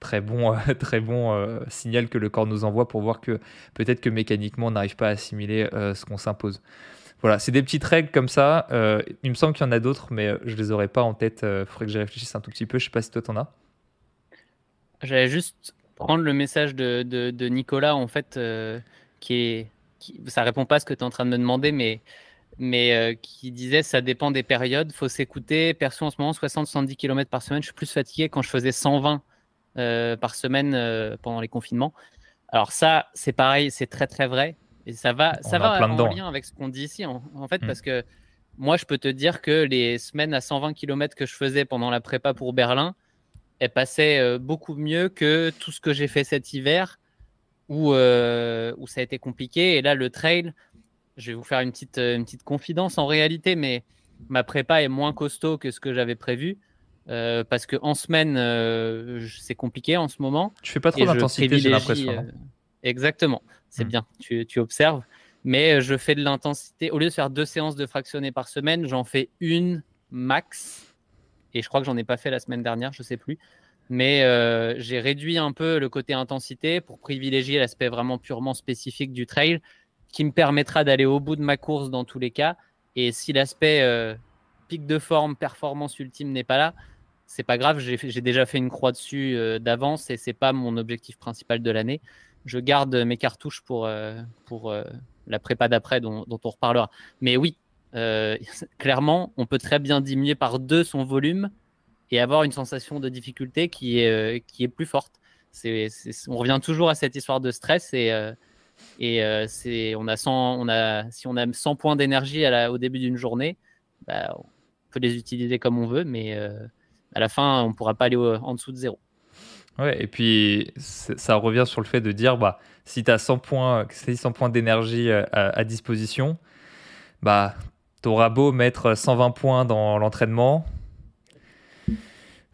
très bon, euh, très bon euh, signal que le corps nous envoie pour voir que peut-être que mécaniquement on n'arrive pas à assimiler euh, ce qu'on s'impose. Voilà, c'est des petites règles comme ça. il me semble qu'il y en a d'autres, mais je les aurais pas en tête. Il faudrait que j'y réfléchisse un tout petit peu. Je sais pas si toi t'en as. J'allais juste prendre le message de, de, Nicolas en fait, qui est, qui, ça répond pas à ce que tu es en train de me demander, mais mais qui disait ça dépend des périodes, faut s'écouter. Perso en ce moment 60-70 km par semaine, je suis plus fatigué quand je faisais 120 euh, par semaine euh, pendant les confinements. Alors ça, c'est pareil, c'est très très vrai. Et ça va, ça va en lien avec ce qu'on dit ici, en, fait, mm. parce que moi, je peux te dire que les semaines à 120 km que je faisais pendant la prépa pour Berlin, elles passaient euh, beaucoup mieux que tout ce que j'ai fait cet hiver, où, où ça a été compliqué. Et là, le trail, je vais vous faire une petite, une petite confidence en réalité, mais ma prépa est moins costaud que ce que j'avais prévu. Euh, parce que en semaine, euh, c'est compliqué en ce moment. Tu fais pas trop d'intensité, j'ai l'impression. Euh, exactement, c'est hmm. bien, tu, tu, observes. Mais je fais de l'intensité. Au lieu de faire deux séances de fractionné par semaine, j'en fais une max. Et je crois que j'en ai pas fait la semaine dernière, je sais plus. Mais j'ai réduit un peu le côté intensité pour privilégier l'aspect vraiment purement spécifique du trail, qui me permettra d'aller au bout de ma course dans tous les cas. Et si l'aspect pic de forme, performance ultime n'est pas là, c'est pas grave, j'ai déjà fait une croix dessus euh, d'avance et c'est pas mon objectif principal de l'année. Je garde mes cartouches pour, euh, pour euh, la prépa d'après dont, on reparlera. Mais oui, clairement, on peut très bien diminuer par deux son volume et avoir une sensation de difficulté qui est, qui est plus forte. on revient toujours à cette histoire de stress et, et c'est, on a 100, on a, si on a 100 points d'énergie au début d'une journée, bah, on peut les utiliser comme on veut, mais à la fin, on ne pourra pas aller en dessous de zéro. Ouais, et puis ça revient sur le fait de dire bah, si tu as 100 points, 100 points d'énergie euh, à, disposition, bah, T'auras beau mettre 120 points dans l'entraînement,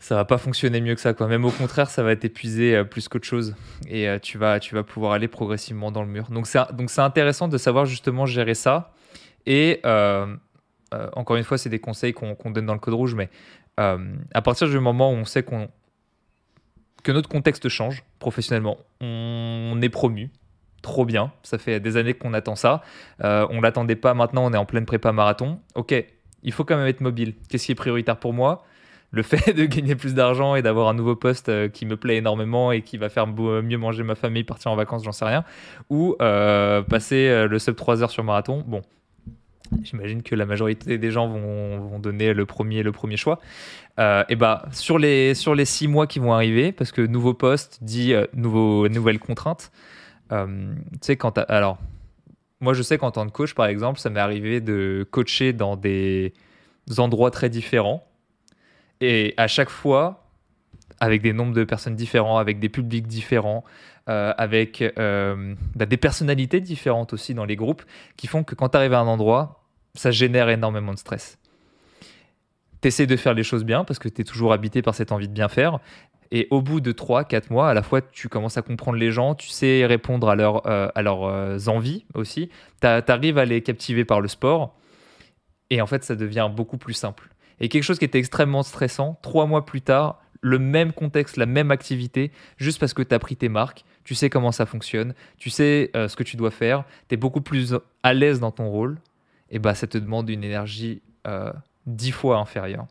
ça va pas fonctionner mieux que ça. Quoi. Même au contraire, ça va t'épuiser plus qu'autre chose. Et tu, vas, tu vas pouvoir aller progressivement dans le mur. Donc c'est intéressant de savoir justement gérer ça. Et encore une fois, c'est des conseils qu'on donne dans le code rouge, mais à partir du moment où on sait qu'on que notre contexte change professionnellement, on est promu, trop bien. Ça fait des années qu'on attend ça. Euh, on l'attendait pas maintenant, on est en pleine prépa marathon. Ok, il faut quand même être mobile. Qu'est-ce qui est prioritaire pour moi? Le fait de gagner plus d'argent et d'avoir un nouveau poste euh, qui me plaît énormément et qui va faire mieux manger ma famille, partir en vacances, j'en sais rien. Ou euh, passer le sub 3 heures sur marathon. Bon, J'imagine que la majorité des gens vont, donner le premier, le premier choix. et bah sur les sur les six mois qui vont arriver, parce que nouveau poste dit nouveau, nouvelles contraintes. Euh, tu sais, quand alors, moi je sais qu'en tant que coach, par exemple, ça m'est arrivé de coacher dans des endroits très différents. Et à chaque fois, avec des nombres de personnes différents, avec des publics différents, euh, avec euh, bah, des personnalités différentes aussi dans les groupes, qui font que quand tu arrives à un endroit, ça génère énormément de stress. Tu essaies de faire les choses bien parce que tu es toujours habité par cette envie de bien faire, et au bout de 3-4 mois, à la fois, tu commences à comprendre les gens, tu sais répondre à, leur, euh, à leurs envies aussi. Tu arrives à les captiver par le sport. Et en fait, ça devient beaucoup plus simple. Et quelque chose qui était extrêmement stressant, trois mois plus tard, le même contexte, la même activité, juste parce que tu as pris tes marques, tu sais comment ça fonctionne, tu sais euh, ce que tu dois faire, tu es beaucoup plus à l'aise dans ton rôle, et bah ça te demande une énergie dix fois inférieure.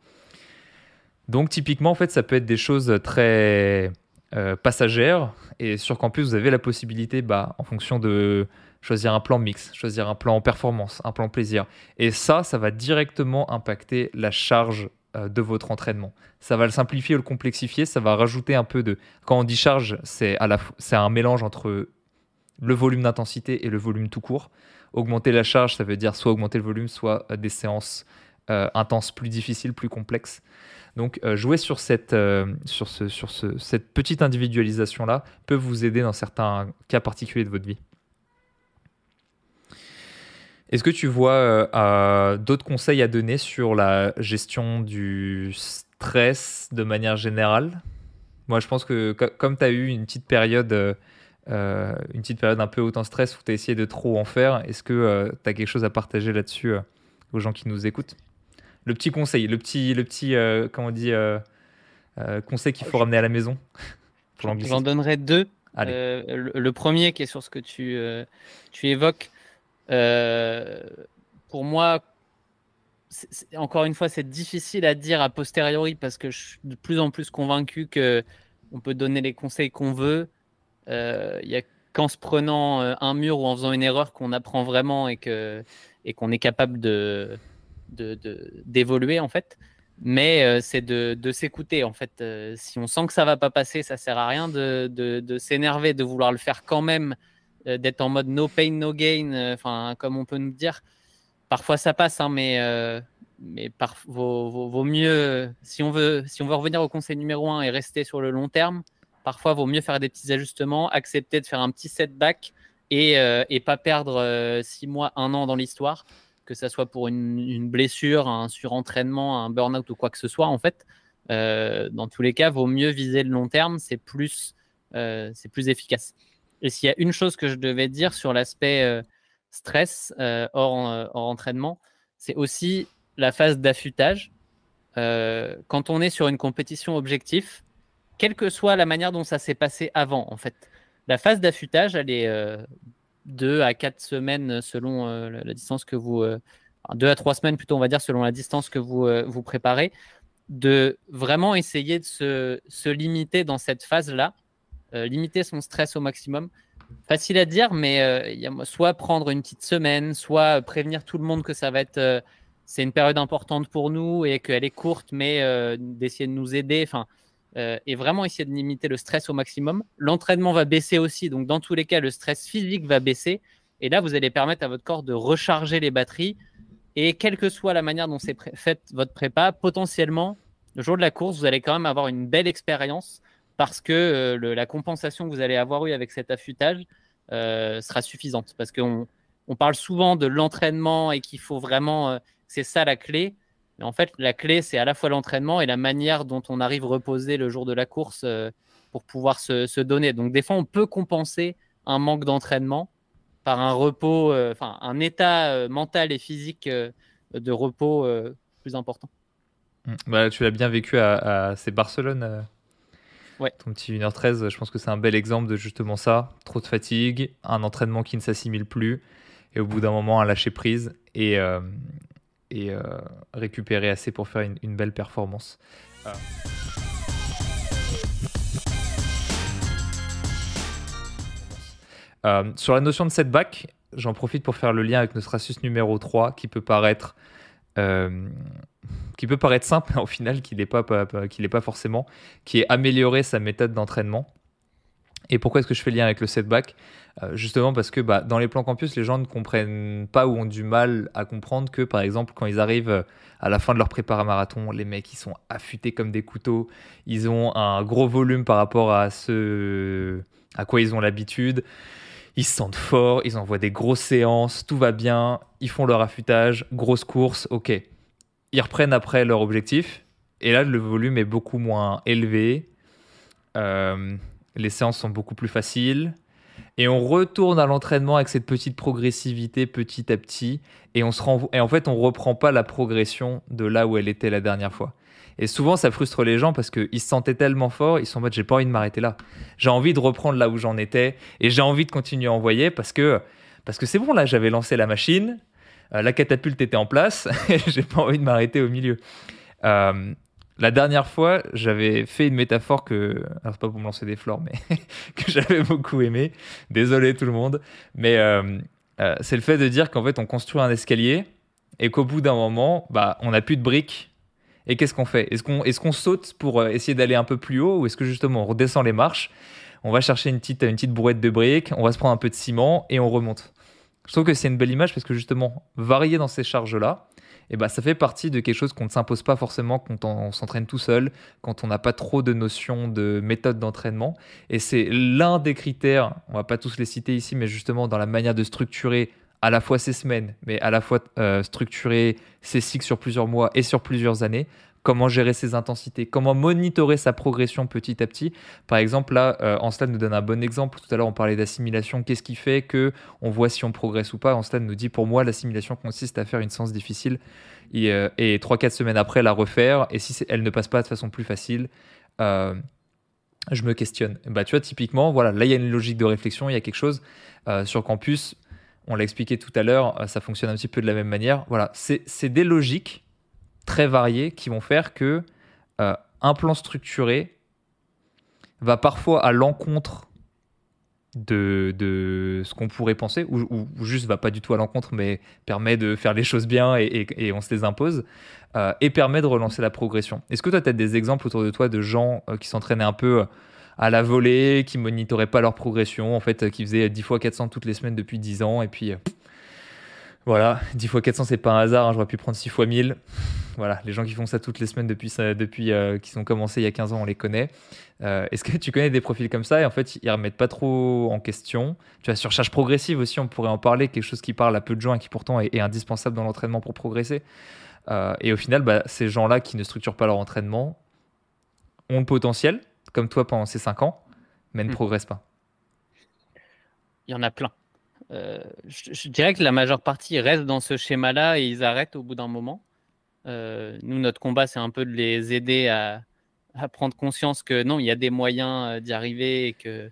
Donc typiquement, en fait, ça peut être des choses très euh, passagères. Et sur campus, vous avez la possibilité, bah, en fonction de choisir un plan mix, choisir un plan performance, un plan plaisir. Et ça, ça va directement impacter la charge euh, de votre entraînement. Ça va le simplifier ou le complexifier. Ça va rajouter un peu de... Quand on dit charge, c'est un mélange entre le volume d'intensité et le volume tout court. Augmenter la charge, ça veut dire soit augmenter le volume, soit des séances euh, intenses plus difficiles, plus complexes. Donc euh, jouer sur cette, euh, sur ce, sur ce, cette petite individualisation-là peut vous aider dans certains cas particuliers de votre vie. Est-ce que tu vois euh, d'autres conseils à donner sur la gestion du stress de manière générale? Moi, je pense que comme tu as eu une petite période, une petite période un peu haute en stress où tu as essayé de trop en faire, est-ce que tu as quelque chose à partager là-dessus aux gens qui nous écoutent? Le petit conseil, le petit, le petit euh, comment on dit, euh, euh, conseil qu'il faut ramener à la maison J'en donnerai deux. Le, premier qui est sur ce que tu, tu évoques. Pour moi, encore une fois, c'est difficile à dire a posteriori parce que je suis de plus en plus convaincu que on peut donner les conseils qu'on veut. Il y a qu'en se prenant un mur ou en faisant une erreur qu'on apprend vraiment et que et qu'on est capable de d'évoluer en fait. Mais euh, c'est de, s'écouter en fait. Euh, si on sent que ça va pas passer, ça sert à rien de, s'énerver, de vouloir le faire quand même, euh, d'être en mode no pain no gain, enfin comme on peut nous dire. Parfois ça passe, hein, mais mais par, vaut, vaut, mieux si on veut si on veut revenir au conseil numéro un et rester sur le long terme. Parfois vaut mieux faire des petits ajustements, accepter de faire un petit setback et, et pas perdre six mois, un an dans l'histoire que ça soit pour une, blessure, un surentraînement, un burn-out ou quoi que ce soit, en fait, euh, dans tous les cas, vaut mieux viser le long terme, c'est plus, euh, c'est plus efficace. Et s'il y a une chose que je devais dire sur l'aspect euh, stress hors, hors, entraînement, c'est aussi la phase d'affûtage. quand on est sur une compétition objectif, quelle que soit la manière dont ça s'est passé avant, en fait, la phase d'affûtage, elle est deux à quatre semaines selon euh, la, distance que vous. Euh, deux à trois semaines plutôt, on va dire, selon la distance que vous, euh, vous préparez, de vraiment essayer de se, se limiter dans cette phase-là, limiter son stress au maximum. Facile à dire, mais il y a, soit prendre une petite semaine, soit prévenir tout le monde que ça va être. c'est une période importante pour nous et qu'elle est courte, mais d'essayer de nous aider. Enfin, euh, et vraiment essayer de limiter le stress au maximum. L'entraînement va baisser aussi, donc dans tous les cas, le stress physique va baisser. Et là, vous allez permettre à votre corps de recharger les batteries. Et quelle que soit la manière dont c'est fait votre prépa, potentiellement, le jour de la course, vous allez quand même avoir une belle expérience parce que euh, la compensation que vous allez avoir eu avec cet affûtage euh, sera suffisante. Parce qu'on on parle souvent de l'entraînement et qu'il faut vraiment c'est ça la clé. Mais en fait, la clé, c'est à la fois l'entraînement et la manière dont on arrive reposer le jour de la course euh, pour pouvoir se, donner. Donc, des fois, on peut compenser un manque d'entraînement par un repos, euh, un état euh, mental et physique de repos plus important. Mmh. Bah, tu l'as bien vécu à, à c'est Barcelone Ton petit 1h13, je pense que c'est un bel exemple de justement ça. Trop de fatigue, un entraînement qui ne s'assimile plus, et au bout d'un moment, un lâcher prise et, euh, euh, récupérer assez pour faire une, belle performance. Euh, sur la notion de setback, j'en profite pour faire le lien avec notre astuce numéro 3 qui peut paraître qui peut paraître simple, mais au final, qui n'est pas, pas, pas forcément, qui est améliorer sa méthode d'entraînement. Et pourquoi est-ce que je fais le lien avec le setback? Euh, Justement parce que bah, dans les plans campus, les gens ne comprennent pas ou ont du mal à comprendre que, par exemple, quand ils arrivent euh, à la fin de leur prépa marathon, les mecs, ils sont affûtés comme des couteaux, ils ont un gros volume par rapport à ce à quoi ils ont l'habitude, ils se sentent forts, ils envoient des grosses séances, tout va bien, ils font leur affûtage, grosse course, ok ils reprennent après leur objectif. Et là, le volume est beaucoup moins élevé. Euh, les séances sont beaucoup plus faciles. Et on retourne à l'entraînement avec cette petite progressivité petit à petit. Et, on se et en fait, on reprend pas la progression de là où elle était la dernière fois. Et souvent, ça frustre les gens parce qu'ils se sentaient tellement forts, ils sont en mode j'ai pas envie de m'arrêter là. J'ai envie de reprendre là où j'en étais et j'ai envie de continuer à envoyer parce que parce que c'est bon là, j'avais lancé la machine, euh, la catapulte était en place et j'ai pas envie de m'arrêter au milieu. Euh, la dernière fois, j'avais fait une métaphore que, alors c'est pas pour me lancer des fleurs, mais que j'avais beaucoup aimé. Désolé tout le monde, mais euh, c'est le fait de dire qu'en fait on construit un escalier et qu'au bout d'un moment, bah, on n'a plus de briques. Et qu'est-ce qu'on fait? Est-ce qu'on est saute pour essayer d'aller un peu plus haut ou est-ce que justement on redescend les marches? On va chercher une petite, une petite brouette de briques, on va se prendre un peu de ciment et on remonte. Je trouve que c'est une belle image parce que justement, varier dans ces charges-là, eh ben, ça fait partie de quelque chose qu'on ne s'impose pas forcément quand on s'entraîne tout seul, quand on n'a pas trop de notions de méthode d'entraînement. Et c'est l'un des critères, on va pas tous les citer ici, mais justement dans la manière de structurer à la fois ces semaines, mais à la fois euh, structurer ces cycles sur plusieurs mois et sur plusieurs années, comment gérer ses intensités, comment monitorer sa progression petit à petit? Par exemple, là, euh, nous donne un bon exemple. Tout à l'heure, on parlait d'assimilation. Qu'est-ce qui fait que on voit si on progresse ou pas? Anstan nous dit, pour moi, l'assimilation consiste à faire une séance difficile et, euh, et 3-4 semaines après, la refaire. Et si elle ne passe pas de façon plus facile, euh, je me questionne. Bah, tu vois, typiquement, voilà, là, il y a une logique de réflexion, il y a quelque chose sur campus. On l'a expliqué tout à l'heure, ça fonctionne un petit peu de la même manière. Voilà, c'est des logiques très variés qui vont faire que euh, un plan structuré va parfois à l'encontre de, ce qu'on pourrait penser, ou, juste va pas du tout à l'encontre, mais permet de faire les choses bien et, on se les impose, euh, et permet de relancer la progression. Est-ce que toi, tu as des exemples autour de toi de gens euh, qui s'entraînaient un peu à la volée, qui monitoraient pas leur progression, en fait, qui faisaient 10 fois 400 toutes les semaines depuis 10 ans, et puis voilà, 10 fois 400, c'est pas un hasard, hein, j'aurais pu prendre 6 fois 1000. Voilà, les gens qui font ça toutes les semaines depuis, depuis euh, qu'ils ont commencé il y a 15 ans, on les connaît. Euh, est-ce que tu connais des profils comme ça? Et en fait, ils remettent pas trop en question Tu vois, surcharge progressive aussi, on pourrait en parler, quelque chose qui parle à peu de gens et qui pourtant est, indispensable dans l'entraînement pour progresser. Euh, et au final, bah, ces gens-là qui ne structurent pas leur entraînement ont le potentiel, comme toi pendant ces 5 ans, mais ne hmm. progressent pas. Il y en a plein. Euh, je, dirais que la majeure partie reste dans ce schéma-là et ils arrêtent au bout d'un moment. Euh, nous, notre combat, c'est un peu de les aider à, prendre conscience que non, il y a des moyens euh, d'y arriver. Et que...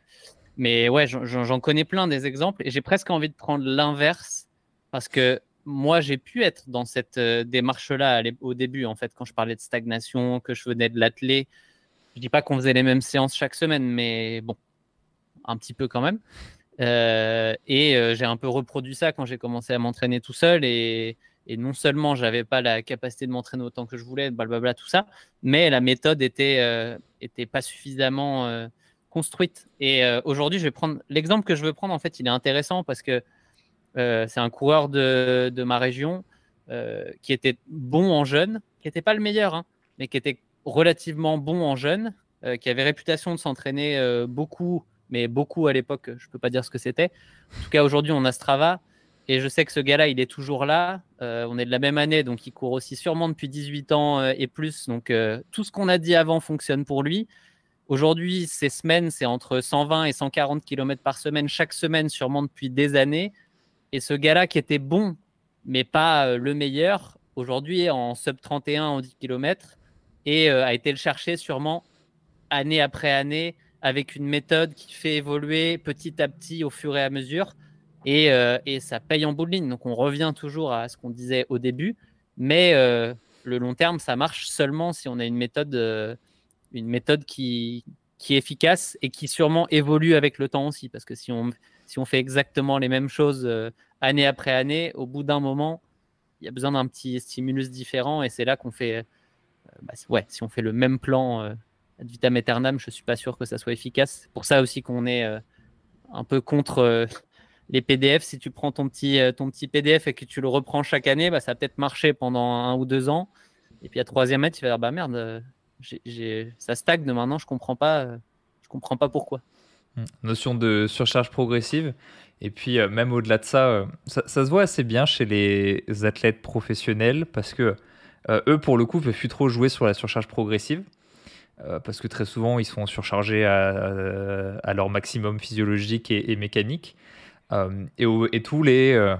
Mais ouais, j'en connais plein des exemples et j'ai presque envie de prendre l'inverse parce que moi, j'ai pu être dans cette démarche-là au début, en fait, quand je parlais de stagnation, que je venais de l'athlé. Je dis pas qu'on faisait les mêmes séances chaque semaine, mais bon, un petit peu quand même. Euh, et euh, j'ai un peu reproduit ça quand j'ai commencé à m'entraîner tout seul. Et, non seulement j'avais pas la capacité de m'entraîner autant que je voulais, blablabla, tout ça, mais la méthode était, euh, était pas suffisamment construite. Et aujourd'hui, je vais prendre l'exemple que je veux prendre. En fait, il est intéressant parce que c'est un coureur de, de ma région qui était bon en jeune, qui n'était pas le meilleur, hein, mais qui était relativement bon en jeune, qui avait réputation de s'entraîner beaucoup mais beaucoup à l'époque, je ne peux pas dire ce que c'était. En tout cas, aujourd'hui, on a Strava. Et je sais que ce gars-là, il est toujours là. on est de la même année, donc il court aussi sûrement depuis 18 ans et plus. Donc tout ce qu'on a dit avant fonctionne pour lui. Aujourd'hui, ces semaines, c'est entre 120 et 140 km par semaine, chaque semaine, sûrement depuis des années. Et ce gars-là qui était bon, mais pas le meilleur, aujourd'hui en sub 31 en 10 km et a été le chercher sûrement année après année avec une méthode qui fait évoluer petit à petit au fur et à mesure. Et, euh, et ça paye en bout de ligne. Donc on revient toujours à ce qu'on disait au début. Mais euh, le long terme, ça marche seulement si on a une méthode, euh, une méthode qui, qui est efficace et qui sûrement évolue avec le temps aussi. Parce que si on, si on fait exactement les mêmes choses année après année, au bout d'un moment, il y a besoin d'un petit stimulus différent. Et c'est là qu'on fait, bah, ouais, si on fait le même plan ad vitam aeternam, je suis pas sûr que ça soit efficace. Pour ça aussi qu'on est euh, un peu contre euh, les PDF. Si tu prends ton petit, euh, ton petit PDF et que tu le reprends chaque année, bah, ça va peut-être marcher pendant un ou deux ans. Et puis à troisième mètre, tu vas dire bah merde, ça stagne maintenant, je comprends pas, comprends pas pourquoi. Hmm. Notion de surcharge progressive. Et puis même au-delà de ça, ça, ça, se voit assez bien chez les athlètes professionnels parce que eux, pour le coup, ne peuvent plus trop jouer sur la surcharge progressive. Euh, parce que très souvent, ils sont surchargés à, leur maximum physiologique et, mécanique. Euh, et, tous les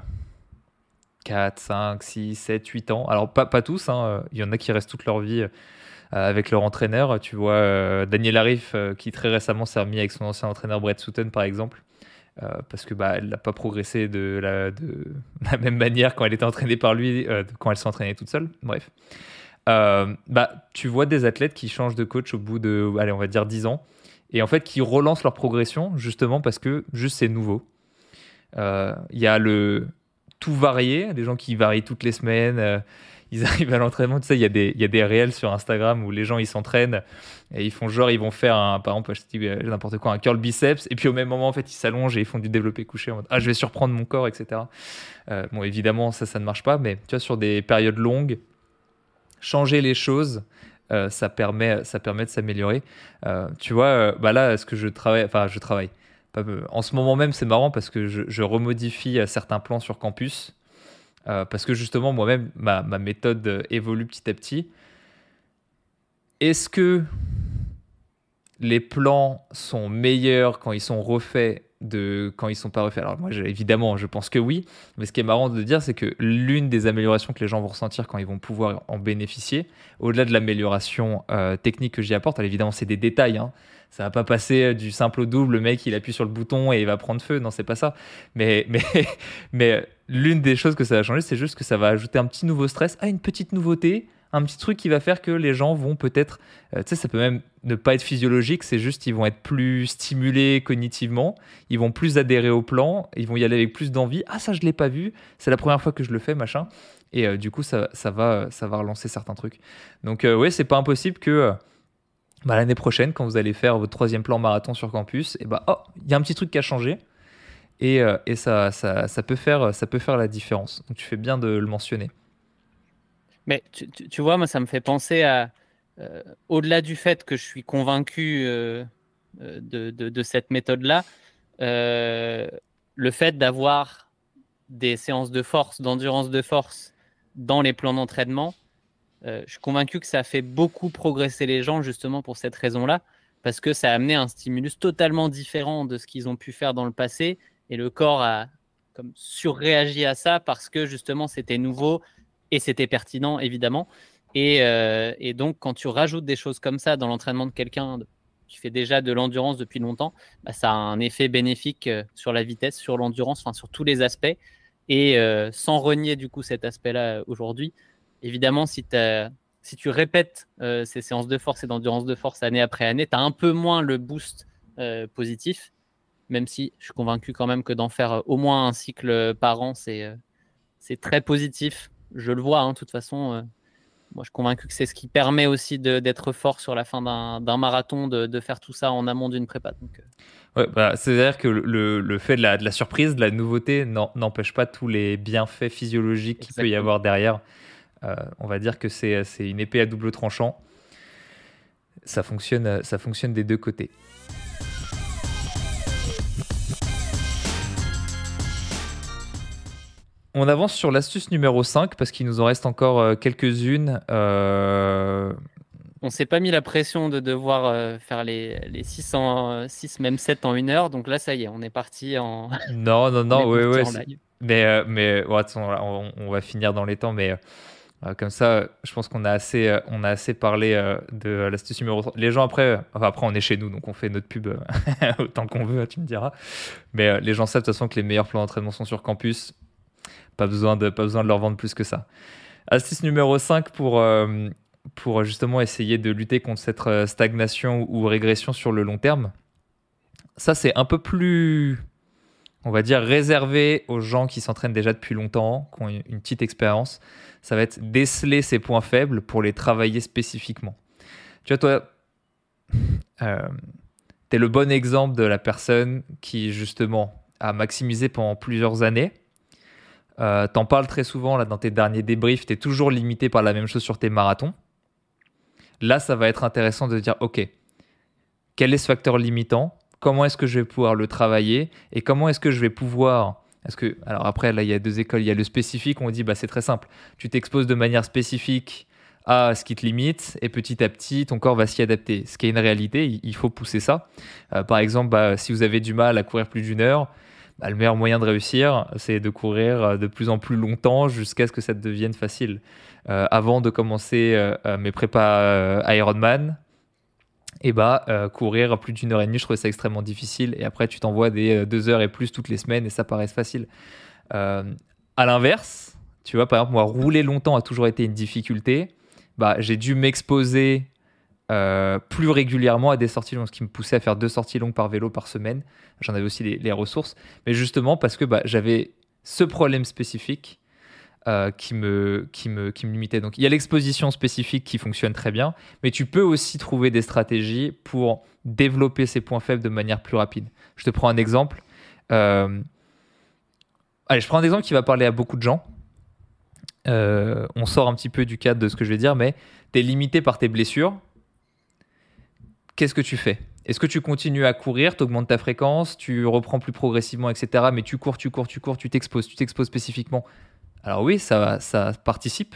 4, 5, 6, 7, 8 ans, alors pas, tous, hein, il y en a qui restent toute leur vie euh, avec leur entraîneur. Tu vois, Daniel Arif, qui très récemment s'est remis avec son ancien entraîneur Brett Sutton, par exemple. Parce que bah, elle n'a pas progressé de la, de la, même manière quand elle était entraînée par lui, quand elle s'entraînait toute seule. Bref. Euh, bah, tu vois des athlètes qui changent de coach au bout de, allez, on va dire 10 ans, et en fait qui relancent leur progression justement parce que juste c'est nouveau. Euh, il y a le tout varié, des gens qui varient toutes les semaines, euh, ils arrivent à l'entraînement, tu sais, il y, a des, y a des réels sur Instagram où les gens ils s'entraînent et ils font genre, ils vont faire un, par exemple, n'importe quoi, un curl biceps, et puis au même moment, en fait, ils s'allongent et ils font du développé couché en mode, ah, je vais surprendre mon corps, etc. bon, évidemment, ça, ça ne marche pas, mais tu vois, sur des périodes longues, changer les choses, euh, ça, permet, ça permet de s'améliorer. Euh, tu vois, euh, bah là, ce que je travaille, enfin, je travaille. En ce moment même, c'est marrant parce que je, remodifie certains plans sur campus. Parce que justement, moi-même, ma, méthode évolue petit à petit. Est-ce que les plans sont meilleurs quand ils sont refaits de quand ils sont pas refaits? Alors moi, évidemment, je pense que oui. Mais ce qui est marrant de dire, c'est que l'une des améliorations que les gens vont ressentir quand ils vont pouvoir en bénéficier, au-delà de l'amélioration euh, technique que j'y apporte, alors évidemment, c'est des détails. Hein. Ça va pas passer du simple au double, le mec il appuie sur le bouton et il va prendre feu. Non, c'est pas ça. Mais, mais, mais l'une des choses que ça va changer, c'est juste que ça va ajouter un petit nouveau stress à une petite nouveauté un petit truc qui va faire que les gens vont peut-être, euh, tu sais, ça peut même ne pas être physiologique, c'est juste ils vont être plus stimulés cognitivement, ils vont plus adhérer au plan, ils vont y aller avec plus d'envie. Ah ça je l'ai pas vu, c'est la première fois que je le fais, machin. Et euh, du coup ça, ça, va, ça va relancer certains trucs. Donc euh, ouais, c'est pas impossible que bah, l'année prochaine, quand vous allez faire votre troisième plan marathon sur campus, et bah oh, il y a un petit truc qui a changé. Et, et ça, ça, ça, peut faire, ça peut faire la différence. Donc tu fais bien de le mentionner. Mais tu, vois, moi, ça me fait penser à, euh, au-delà du fait que je suis convaincu euh, euh, de, cette méthode-là, le fait d'avoir des séances de force, d'endurance de force dans les plans d'entraînement, je suis convaincu que ça fait beaucoup progresser les gens justement pour cette raison-là, parce que ça a amené un stimulus totalement différent de ce qu'ils ont pu faire dans le passé, et le corps a comme surréagi à ça parce que justement c'était nouveau, et c'était pertinent, évidemment. Euh, et, donc, quand tu rajoutes des choses comme ça dans l'entraînement de quelqu'un qui fait déjà de l'endurance depuis longtemps, bah, ça a un effet bénéfique euh, sur la vitesse, sur l'endurance, enfin sur tous les aspects. Et euh, sans renier du coup cet aspect-là aujourd'hui, évidemment, si, si tu répètes ces séances de force et d'endurance de force année après année, tu as un peu moins le boost positif, même si je suis convaincu quand même que d'en faire au moins un cycle par an, c'est très positif je le vois, hein, de toute façon. Euh, moi, je suis convaincu que c'est ce qui permet aussi d'être fort sur la fin d'un marathon, de, faire tout ça en amont d'une prépa. Donc, euh. ouais, bah, C'est-à-dire que le, le fait de la, de la, surprise, de la nouveauté, n'empêche pas tous les bienfaits physiologiques qu'il peut y avoir derrière. Euh, on va dire que c'est une épée à double tranchant. Ça fonctionne, ça fonctionne des deux côtés. on avance sur l'astuce numéro 5 parce qu'il nous en reste encore quelques-unes. On s'est pas mis la pression de devoir faire les, les 606, même 7 en une heure. Donc là, ça y est, on est parti en. Non, non, non, oui, oui. Mais, mais on, on, va finir dans les temps. Mais euh, comme ça, je pense qu'on a assez, euh, on a assez parlé euh, de l'astuce numéro 3. Les gens après, enfin après on est chez nous, donc on fait notre pub autant qu'on veut, tu me diras. Mais les gens savent de toute façon que les meilleurs plans d'entraînement sont sur campus. Pas besoin de, pas besoin de leur vendre plus que ça. Astuce numéro 5 pour, pour justement essayer de lutter contre cette stagnation ou régression sur le long terme. Ça, c'est un peu plus, on va dire, réservé aux gens qui s'entraînent déjà depuis longtemps, qui ont une petite expérience ça va être déceler ses points faibles pour les travailler spécifiquement. Tu vois, toi, euh, tu es le bon exemple de la personne qui, justement, a maximisé pendant plusieurs années. Euh, T'en parles très souvent là, dans tes derniers débriefs, tu es toujours limité par la même chose sur tes marathons. Là, ça va être intéressant de dire, OK, quel est ce facteur limitant? Comment est-ce que je vais pouvoir le travailler Et comment est-ce que je vais pouvoir est-ce que, alors après, là, il y a deux écoles. Il y a le spécifique, on dit, bah, c'est très simple. Tu t'exposes de manière spécifique à ce qui te limite et petit à petit, ton corps va s'y adapter. Ce qui est une réalité, il faut pousser ça. Euh, par exemple, bah, si vous avez du mal à courir plus d'une heure, bah, le meilleur moyen de réussir, c'est de courir euh, de plus en plus longtemps jusqu'à ce que ça devienne facile. Euh, avant de commencer mes prépas Ironman, et bah euh, courir plus d'une heure et demie, je trouvais ça extrêmement difficile. Et après, tu t'envoies des euh, deux heures et plus toutes les semaines et ça paraît facile. Euh, à l'inverse, tu vois, par exemple, moi, rouler longtemps a toujours été une difficulté. Bah, j'ai dû m'exposer plus régulièrement à des sorties longues, ce qui me poussait à faire deux sorties longues par vélo par semaine. J'en avais aussi les, ressources, mais justement parce que bah, j'avais ce problème spécifique euh, qui, me, qui, me, qui me limitait. Donc il y a l'exposition spécifique qui fonctionne très bien, mais tu peux aussi trouver des stratégies pour développer ces points faibles de manière plus rapide. Je te prends un exemple. Euh, allez, je prends un exemple qui va parler à beaucoup de gens. Euh, on sort un petit peu du cadre de ce que je vais dire, mais tu es limité par tes blessures. Qu'est-ce que tu fais? Est-ce que tu continues à courir, tu augmentes ta fréquence, tu reprends plus progressivement, etc. Mais tu cours, tu cours, tu cours, tu t'exposes, tu t'exposes spécifiquement alors oui, ça, ça participe.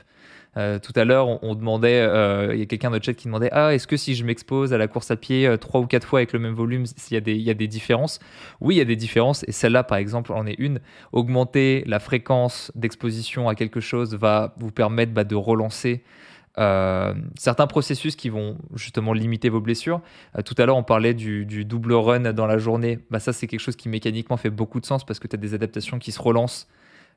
Euh, tout à l'heure, on, demandait, euh, il y a quelqu'un de chat qui demandait Ah, est-ce que si je m'expose à la course à pied euh, trois ou quatre fois avec le même volume, il y a des différences? Oui, il y a des différences, et celle-là, par exemple, en est une. Augmenter la fréquence d'exposition à quelque chose va vous permettre bah, de relancer certains processus qui vont justement limiter vos blessures. tout à l'heure, on parlait du, double run dans la journée. Bah, ça, c'est quelque chose qui mécaniquement fait beaucoup de sens parce que tu as des adaptations qui se relancent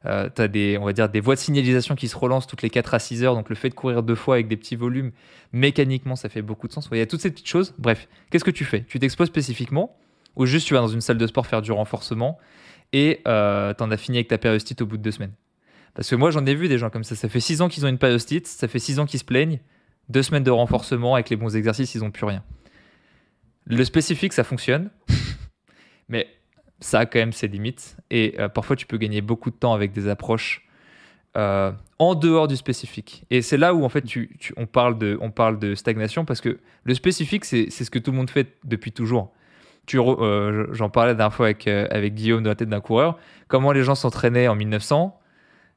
euh, tu as des, on va dire, des voies de signalisation qui se relancent toutes les 4 à 6 heures. Donc le fait de courir deux fois avec des petits volumes, mécaniquement, ça fait beaucoup de sens. Il y a toutes ces petites choses. Bref, qu'est-ce que tu fais? Tu t'exposes spécifiquement ou juste tu vas dans une salle de sport faire du renforcement et euh, tu en as fini avec ta périostite au bout de deux semaines? Parce que moi, j'en ai vu des gens comme ça. Ça fait 6 ans qu'ils ont une périostite, ça fait 6 ans qu'ils se plaignent. Deux semaines de renforcement avec les bons exercices, ils n'ont plus rien. Le spécifique, ça fonctionne. Mais ça a quand même ses limites. Et euh, parfois, tu peux gagner beaucoup de temps avec des approches euh, en dehors du spécifique. Et c'est là où, en fait, on, parle de, stagnation parce que le spécifique, c'est ce que tout le monde fait depuis toujours. Euh, J'en parlais la dernière fois avec, Guillaume de la tête d'un coureur. Comment les gens s'entraînaient en 1900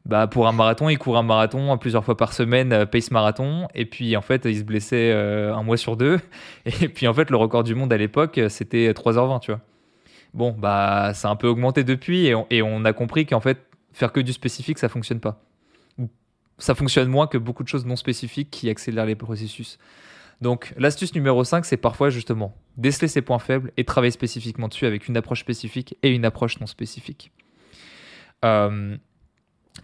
bah, pour un marathon, ils courent un marathon plusieurs fois par semaine, pace marathon, et puis en fait, ils se blessaient un mois sur deux. Et puis en fait, le record du monde à l'époque, c'était 3h20, tu vois. Bon, bah, ça a un peu augmenté depuis et on, a compris qu'en fait, faire que du spécifique, ça fonctionne pas. Ça fonctionne moins que beaucoup de choses non spécifiques qui accélèrent les processus. Donc, l'astuce numéro 5, c'est parfois justement déceler ses points faibles et travailler spécifiquement dessus avec une approche spécifique et une approche non spécifique. Euh,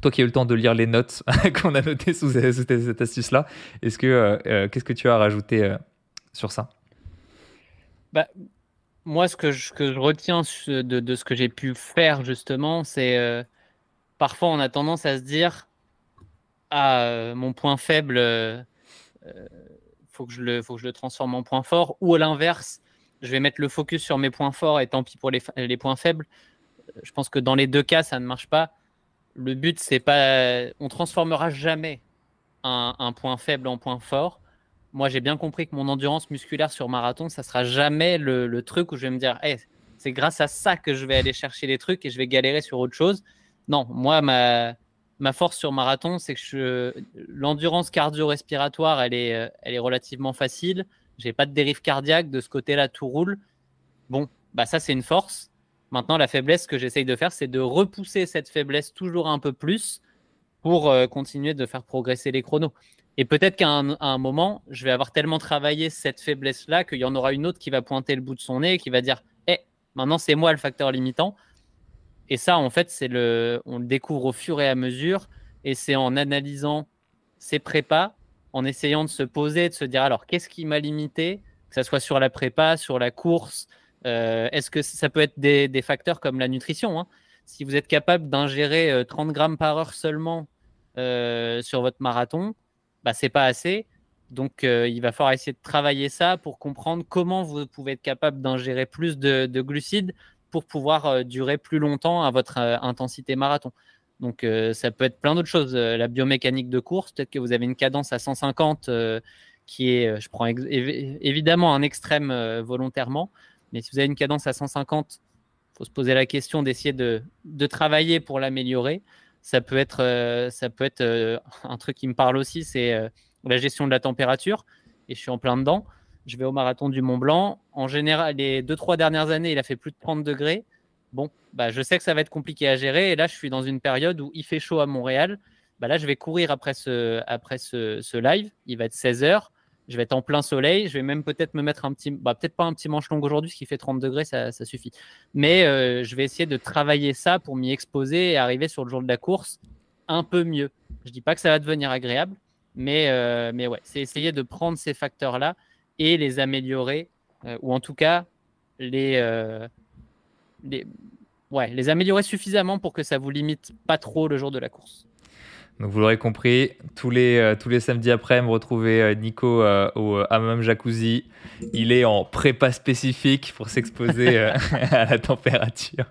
toi qui as eu le temps de lire les notes qu'on a notées sous, cette astuce-là, est-ce que euh, euh, qu'est-ce que tu as à rajouter sur ça? Bah, moi, ce que je, retiens de, ce que j'ai pu faire, justement, c'est euh, parfois on a tendance à se dire Ah, euh, mon point faible, euh, faut, que je le, faut que je le transforme en point fort. Ou à l'inverse, je vais mettre le focus sur mes points forts et tant pis pour les, points faibles. Je pense que dans les deux cas, ça ne marche pas. Le but, c'est pas. On transformera jamais un point faible en point fort moi, j'ai bien compris que mon endurance musculaire sur marathon, ça sera jamais le, truc où je vais me dire, c'est grâce à ça que je vais aller chercher les trucs et je vais galérer sur autre chose. Non, moi, ma, ma force sur marathon, c'est que l'endurance cardio-respiratoire, elle est, euh, elle est relativement facile. J'ai pas de dérive cardiaque. De ce côté-là, tout roule. Bon, bah ça, c'est une force. Maintenant, la faiblesse que j'essaye de faire, c'est de repousser cette faiblesse toujours un peu plus pour euh, continuer de faire progresser les chronos. Et peut-être qu'à un, moment, je vais avoir tellement travaillé cette faiblesse-là qu'il y en aura une autre qui va pointer le bout de son nez et qui va dire Eh, maintenant, c'est moi le facteur limitant. Et ça, en fait, c'est le, on le découvre au fur et à mesure. Et c'est en analysant ses prépas, en essayant de se poser, de se dire alors, qu'est-ce qui m'a limité? Que ce soit sur la prépa, sur la course. Euh, est-ce que ça peut être des, facteurs comme la nutrition hein? Si vous êtes capable d'ingérer 30 euh, grammes par heure seulement euh, sur votre marathon, bah, c'est pas assez. Donc, il va falloir essayer de travailler ça pour comprendre comment vous pouvez être capable d'ingérer plus de, de, glucides pour pouvoir euh, durer plus longtemps à votre euh, intensité marathon. Donc euh, ça peut être plein d'autres choses. la biomécanique de course, peut-être que vous avez une cadence à 150 qui est, je prends évidemment un extrême volontairement, mais si vous avez une cadence à 150, il faut se poser la question d'essayer de, de, travailler pour l'améliorer. Ça peut être, ça peut être un truc qui me parle aussi, c'est la gestion de la température, et je suis en plein dedans je vais au marathon du Mont Blanc. En général, les deux, trois dernières années, il a fait plus de 30 degrés. Bon, bah, je sais que ça va être compliqué à gérer. Et là, je suis dans une période où il fait chaud à Montréal. Bah, là, je vais courir après ce, après ce, live. Il va être 16 heures. Je vais être en plein soleil. Je vais même peut-être me mettre un petit, bah, peut-être pas un petit manche long aujourd'hui, ce qui fait 30 degrés, ça, suffit. Mais euh, je vais essayer de travailler ça pour m'y exposer et arriver sur le jour de la course un peu mieux. Je dis pas que ça va devenir agréable, mais, euh, mais ouais, c'est essayer de prendre ces facteurs-là et les améliorer, euh, ou en tout cas les, ouais, les améliorer suffisamment pour que ça vous limite pas trop le jour de la course. Donc vous l'aurez compris, tous les, euh, tous les samedis après, me retrouver Nico au hammam jacuzzi. Il est en prépa spécifique pour s'exposer à la température.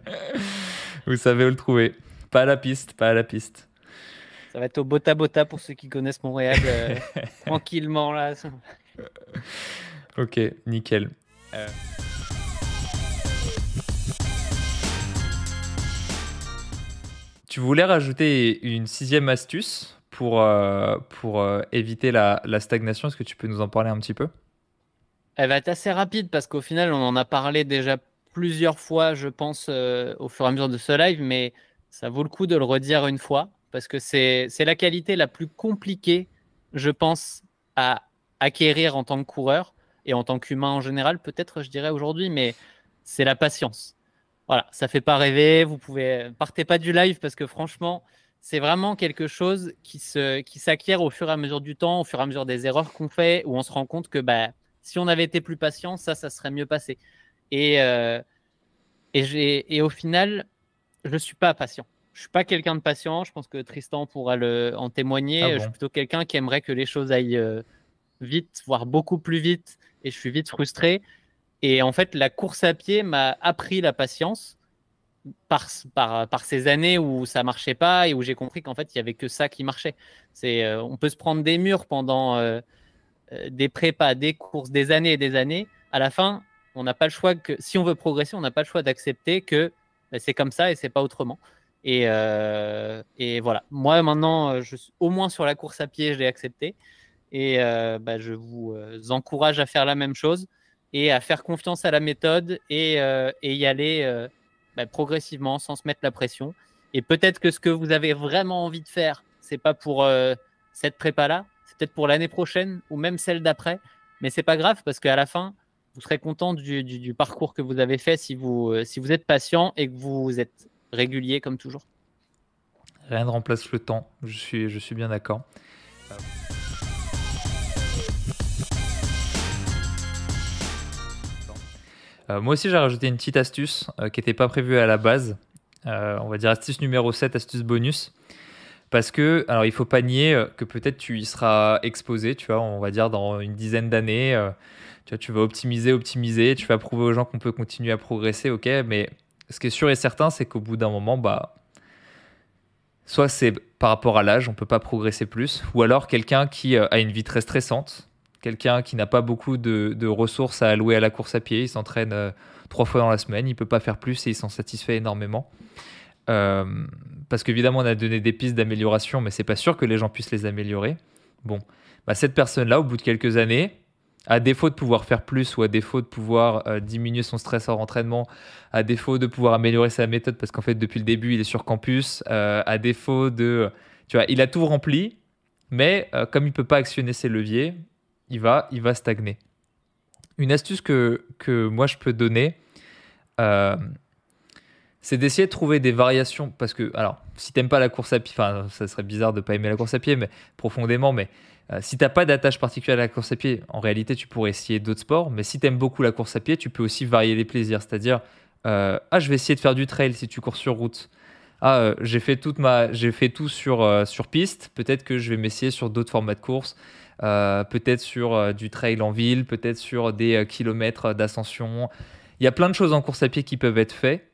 vous savez où le trouver. Pas à la piste, pas à la piste. Ça va être au Bota Bota pour ceux qui connaissent Montréal, tranquillement là. ok, nickel. Tu voulais rajouter une sixième astuce pour, euh, pour euh, éviter la, stagnation. Est-ce que tu peux nous en parler un petit peu? Elle va être assez rapide parce qu'au final, on en a parlé déjà plusieurs fois, je pense, au fur et à mesure de ce live, mais ça vaut le coup de le redire une fois parce que c'est la qualité la plus compliquée, je pense, à acquérir en tant que coureur et en tant qu'humain en général, peut-être, je dirais aujourd'hui, mais c'est la patience. Voilà, ça fait pas rêver. Vous pouvez partez pas du live parce que franchement, c'est vraiment quelque chose qui se qui s'acquiert au fur et à mesure du temps, au fur et à mesure des erreurs qu'on fait, où on se rend compte que bah si on avait été plus patient, ça, ça serait mieux passé. Et euh, et j'ai et au final, je suis pas patient. Je suis pas quelqu'un de patient. Je pense que Tristan pourra le en témoigner. Ah je suis plutôt quelqu'un qui aimerait que les choses aillent euh, vite, voire beaucoup plus vite, et je suis vite frustré. Et en fait, la course à pied m'a appris la patience par, par, par, ces années où ça marchait pas et où j'ai compris qu'en fait, il y avait que ça qui marchait. C'est, euh, on peut se prendre des murs pendant euh, euh, des prépas, des courses, des années et des années. À la fin, on n'a pas le choix que, si on veut progresser, on n'a pas le choix d'accepter que ben, c'est comme ça et c'est pas autrement. Et, et, voilà. Moi, maintenant, au moins sur la course à pied, je l'ai accepté. Et bah, je vous encourage à faire la même chose et à faire confiance à la méthode et, euh, y aller bah, progressivement sans se mettre la pression. Et peut-être que ce que vous avez vraiment envie de faire, c'est pas pour cette prépa-là, c'est peut-être pour l'année prochaine ou même celle d'après. Mais c'est pas grave parce qu'à la fin, vous serez content du, parcours que vous avez fait si vous, si vous êtes patient et que vous êtes régulier comme toujours. Rien ne remplace le temps, je suis, je suis bien d'accord. Moi aussi, j'ai rajouté une petite astuce euh, qui n'était pas prévue à la base. Euh, on va dire astuce numéro 7, astuce bonus. Parce que, alors il faut pas nier que peut-être tu y seras exposé, tu vois, on va dire dans une dizaine d'années. tu, tu vas optimiser, optimiser, tu vas prouver aux gens qu'on peut continuer à progresser, ok, mais ce qui est sûr et certain, c'est qu'au bout d'un moment, bah, soit c'est par rapport à l'âge, on peut pas progresser plus, ou alors quelqu'un qui a une vie très stressante, Quelqu'un qui n'a pas beaucoup de, ressources à allouer à la course à pied, il s'entraîne euh, trois fois dans la semaine, il peut pas faire plus et il s'en satisfait énormément. parce qu'évidemment, on a donné des pistes d'amélioration, mais c'est pas sûr que les gens puissent les améliorer. Bon, bah, cette personne-là, au bout de quelques années, à défaut de pouvoir faire plus ou à défaut de pouvoir euh, diminuer son stress hors entraînement, à défaut de pouvoir améliorer sa méthode parce qu'en fait depuis le début il est sur campus, euh, à défaut de, tu vois, il a tout rempli, mais euh, comme il peut pas actionner ses leviers, il va, il va stagner. Une astuce que, que moi je peux donner, c'est d'essayer de trouver des variations parce que, alors, si t'aimes pas la course à pied, enfin, ça serait bizarre de pas aimer la course à pied, mais profondément, mais euh, si tu n'as pas d'attache particulière à la course à pied, en réalité, tu pourrais essayer d'autres sports. Mais si tu aimes beaucoup la course à pied, tu peux aussi varier les plaisirs. C'est-à-dire, euh, ah, je vais essayer de faire du trail si tu cours sur route. Ah, euh, j'ai fait, ma... fait tout sur, sur piste. Peut-être que je vais m'essayer sur d'autres formats de course. Peut-être sur du trail en ville, peut-être sur des kilomètres d'ascension. Il y a plein de choses en course à pied qui peuvent être faites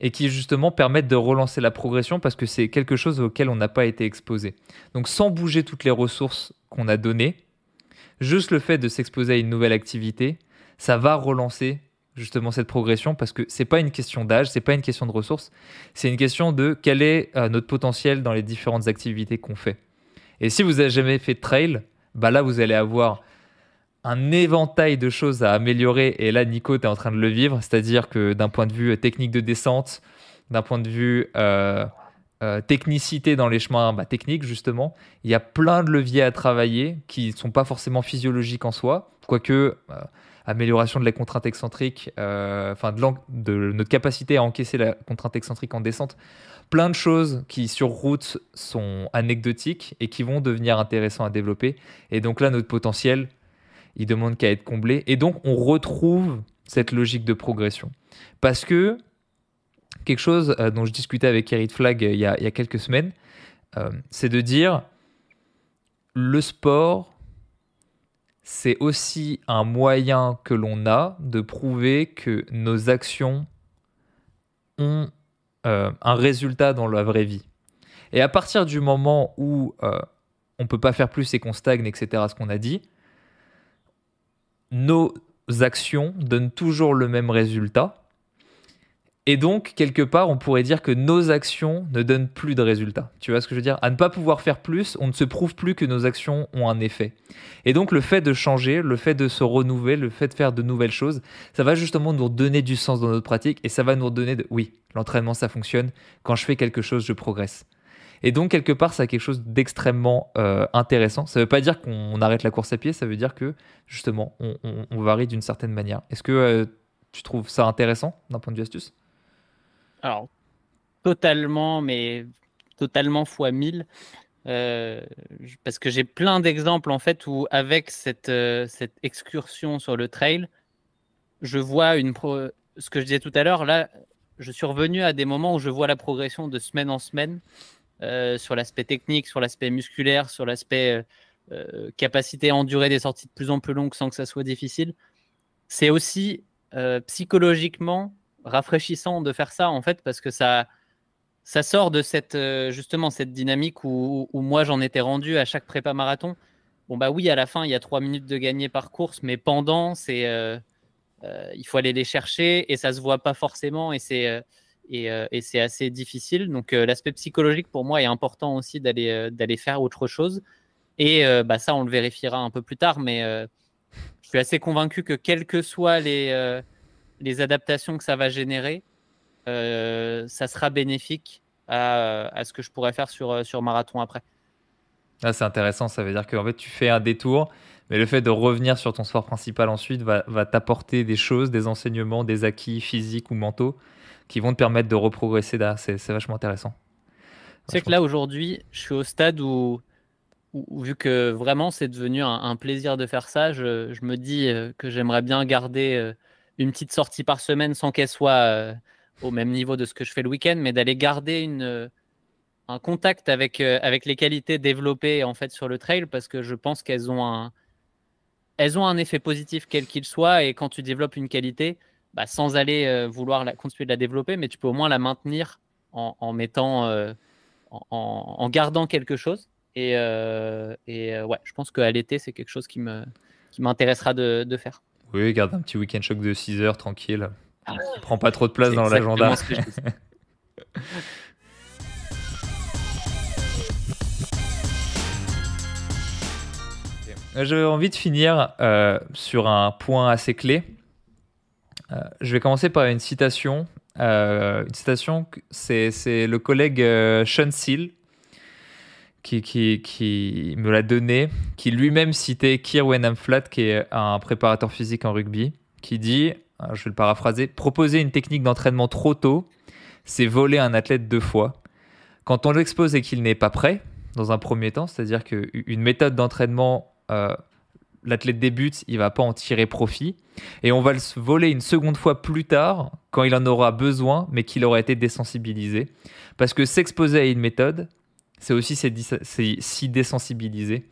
et qui justement permettent de relancer la progression parce que c'est quelque chose auquel on n'a pas été exposé. Donc sans bouger toutes les ressources qu'on a données, juste le fait de s'exposer à une nouvelle activité, ça va relancer justement cette progression parce que c'est pas une question d'âge, c'est pas une question de ressources, c'est une question de quel est euh, notre potentiel dans les différentes activités qu'on fait. Et si vous n'avez jamais fait de trail, bah là vous allez avoir un éventail de choses à améliorer. Et là, Nico, tu es en train de le vivre. C'est-à-dire que d'un point de vue euh, technique de descente, d'un point de vue euh, euh, technicité dans les chemins bah, techniques, justement, il y a plein de leviers à travailler qui ne sont pas forcément physiologiques en soi. Quoique, amélioration de la contrainte excentrique, enfin de, de, notre capacité à encaisser la contrainte excentrique en descente. Plein de choses qui, sur route, sont anecdotiques et qui vont devenir intéressants à développer. Et donc là, notre potentiel, il demande qu'à être comblé. Et donc, on retrouve cette logique de progression. Parce que quelque chose euh, dont je discutais avec Eric Flag euh, il, y a, quelques semaines, euh, c'est de dire le sport, c'est aussi un moyen que l'on a de prouver que nos actions ont un résultat dans la vraie vie. Et à partir du moment où on ne peut pas faire plus et qu'on stagne, etc., ce qu'on a dit, nos actions donnent toujours le même résultat. Et donc, quelque part, on pourrait dire que nos actions ne donnent plus de résultats. Tu vois ce que je veux dire? À ne pas pouvoir faire plus, on ne se prouve plus que nos actions ont un effet. Et donc, le fait de changer, le fait de se renouveler, le fait de faire de nouvelles choses, ça va justement nous donner du sens dans notre pratique et ça va nous donner de oui, l'entraînement, ça fonctionne. Quand je fais quelque chose, je progresse. Et donc, quelque part, ça a quelque chose d'extrêmement euh, intéressant. Ça ne veut pas dire qu'on arrête la course à pied, ça veut dire que, justement, on, varie d'une certaine manière. Est-ce que euh, tu trouves ça intéressant d'un point de vue astuce? Alors, totalement, mais totalement fois 1000. Euh, parce que j'ai plein d'exemples, en fait, où avec cette, cette excursion sur le trail, je vois une ce que je disais tout à l'heure, là, je suis revenu à des moments où je vois la progression de semaine en semaine euh, sur l'aspect technique, sur l'aspect musculaire, sur l'aspect euh, euh, capacité à endurer des sorties de plus en plus longues sans que ça soit difficile. C'est aussi psychologiquement rafraîchissant de faire ça en fait parce que ça ça sort de cette justement cette dynamique où, moi j'en étais rendu à chaque prépa marathon. Bon bah oui à la fin il y a trois minutes de gagner par course mais pendant c'est il faut aller les chercher et ça se voit pas forcément et c'est euh, et, c'est assez difficile. Donc euh, l'aspect psychologique pour moi est important aussi d'aller euh, d'aller faire autre chose. Et bah, ça, on le vérifiera un peu plus tard, mais je suis assez convaincu que quelles que soient les, les adaptations que ça va générer, ça sera bénéfique à, à, ce que je pourrais faire sur, sur marathon après. Ah, c'est intéressant, ça veut dire que en fait, tu fais un détour, mais le fait de revenir sur ton sport principal ensuite va, va t'apporter des choses, des enseignements, des acquis physiques ou mentaux qui vont te permettre de reprogresser C'est vachement intéressant. C'est que là, aujourd'hui, je suis au stade où, vu que vraiment c'est devenu un, plaisir de faire ça, je, me dis euh, que j'aimerais bien garder euh, une petite sortie par semaine sans qu'elle soit euh, au même niveau de ce que je fais le week-end, mais d'aller garder une, un contact avec, avec les qualités développées en fait sur le trail parce que je pense qu'elles ont un, ont un effet positif quel qu'il soit et quand tu développes une qualité, bah, sans aller euh, vouloir la, continuer de la développer, mais tu peux au moins la maintenir en, mettant, euh, en, gardant quelque chose. Et, euh, et ouais, je pense qu'à l'été, c'est quelque chose qui me qui m'intéressera de, de, faire. Oui, garde un petit week-end choc de 6 heures tranquille. Ah. Prends pas trop de place dans l'agenda. J'ai envie de finir euh, sur un point assez clé. Euh, je vais commencer par une citation. Euh, une citation, c'est le collègue Sean Seal qui, me l'a donné, qui lui-même citait Kier Wenham Flat, qui est un préparateur physique en rugby, qui dit, je vais le paraphraser, proposer une technique d'entraînement trop tôt, c'est voler un athlète deux fois. Quand on l'expose et qu'il n'est pas prêt, dans un premier temps, c'est-à-dire qu'une méthode d'entraînement euh, l'athlète débute, il va pas en tirer profit. Et on va le voler une seconde fois plus tard, quand il en aura besoin, mais qu'il aura été désensibilisé. Parce que s'exposer à une méthode, c'est aussi s'y désensibiliser.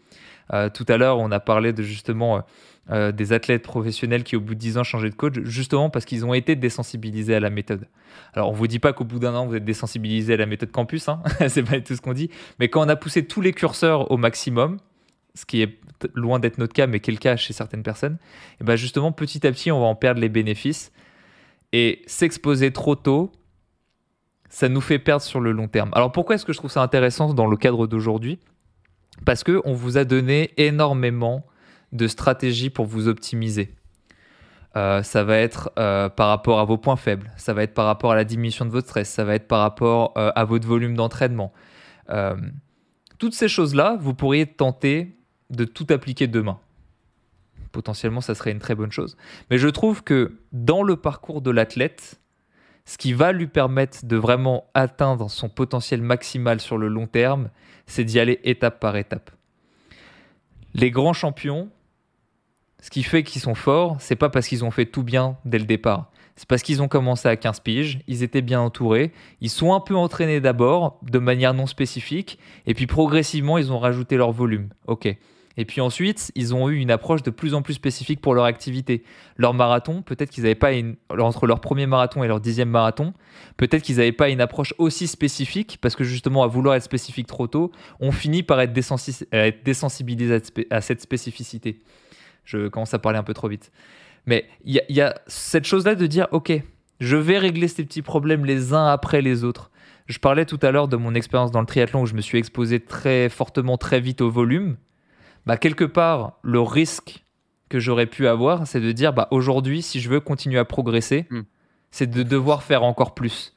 Euh, tout à l'heure, on a parlé de justement euh, des athlètes professionnels qui, au bout de 10 ans, changé de coach, justement parce qu'ils ont été désensibilisés à la méthode. Alors, on vous dit pas qu'au bout d'un an, vous êtes désensibilisé à la méthode campus, hein c'est pas tout ce qu'on dit, mais quand on a poussé tous les curseurs au maximum, ce qui est loin d'être notre cas, mais qui est le cas chez certaines personnes, et ben justement, petit à petit, on va en perdre les bénéfices. Et s'exposer trop tôt, ça nous fait perdre sur le long terme. Alors pourquoi est-ce que je trouve ça intéressant dans le cadre d'aujourd'hui? Parce que on vous a donné énormément de stratégies pour vous optimiser. Euh, ça va être euh, par rapport à vos points faibles, ça va être par rapport à la diminution de votre stress, ça va être par rapport euh, à votre volume d'entraînement. toutes ces choses-là, vous pourriez tenter de tout appliquer demain. Potentiellement, ça serait une très bonne chose. Mais je trouve que dans le parcours de l'athlète, ce qui va lui permettre de vraiment atteindre son potentiel maximal sur le long terme, c'est d'y aller étape par étape. Les grands champions, ce qui fait qu'ils sont forts, c'est pas parce qu'ils ont fait tout bien dès le départ. C'est parce qu'ils ont commencé à 15 piges, ils étaient bien entourés, ils sont un peu entraînés d'abord, de manière non spécifique, et puis progressivement, ils ont rajouté leur volume. Ok. Et puis ensuite, ils ont eu une approche de plus en plus spécifique pour leur activité. Leur marathon, peut-être qu'ils n'avaient pas une... entre leur premier marathon et leur dixième marathon, peut-être qu'ils n'avaient pas une approche aussi spécifique parce que justement, à vouloir être spécifique trop tôt, on finit par être, désensibilisé à cette spécificité. Je commence à parler un peu trop vite. Mais il y, a cette chose-là de dire, ok, je vais régler ces petits problèmes les uns après les autres. Je parlais tout à l'heure de mon expérience dans le triathlon où je me suis exposé très fortement, très vite au volume bah, quelque part, le risque que j'aurais pu avoir, c'est de dire, bah, aujourd'hui, si je veux continuer à progresser, hmm. c'est de devoir faire encore plus.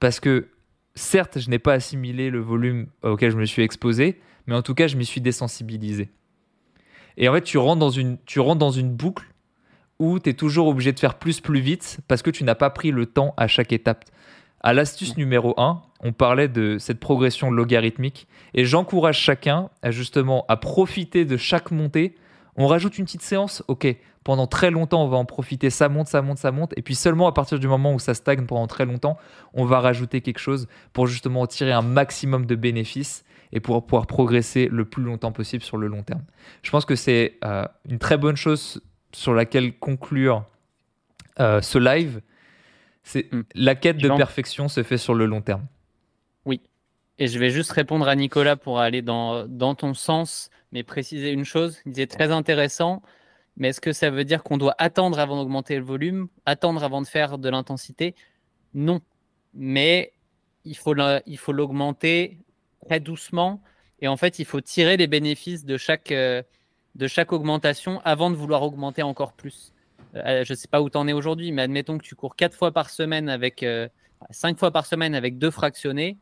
Parce que, certes, je n'ai pas assimilé le volume auquel je me suis exposé, mais en tout cas, je m'y suis désensibilisé. Et en fait, tu rentres dans une, tu rentres dans une boucle où tu es toujours obligé de faire plus, plus vite, parce que tu n'as pas pris le temps à chaque étape. À l'astuce numéro 1, on parlait de cette progression logarithmique et j'encourage chacun à justement à profiter de chaque montée. On rajoute une petite séance, ok, pendant très longtemps on va en profiter, ça monte, ça monte, ça monte, et puis seulement à partir du moment où ça stagne pendant très longtemps, on va rajouter quelque chose pour justement tirer un maximum de bénéfices et pour pouvoir progresser le plus longtemps possible sur le long terme. Je pense que c'est euh, une très bonne chose sur laquelle conclure euh, ce live c'est hmm. la quête de perfection se fait sur le long terme. Oui. Et je vais juste répondre à Nicolas pour aller dans, dans ton sens, mais préciser une chose. Il disait très intéressant, mais est-ce que ça veut dire qu'on doit attendre avant d'augmenter le volume, attendre avant de faire de l'intensité? Non. Mais il faut l'augmenter très doucement. Et en fait, il faut tirer les bénéfices de chaque, euh, de chaque augmentation avant de vouloir augmenter encore plus. Euh, je ne sais pas où tu en es aujourd'hui, mais admettons que tu cours 4 fois par semaine avec 5 euh, fois par semaine avec deux fractionnés.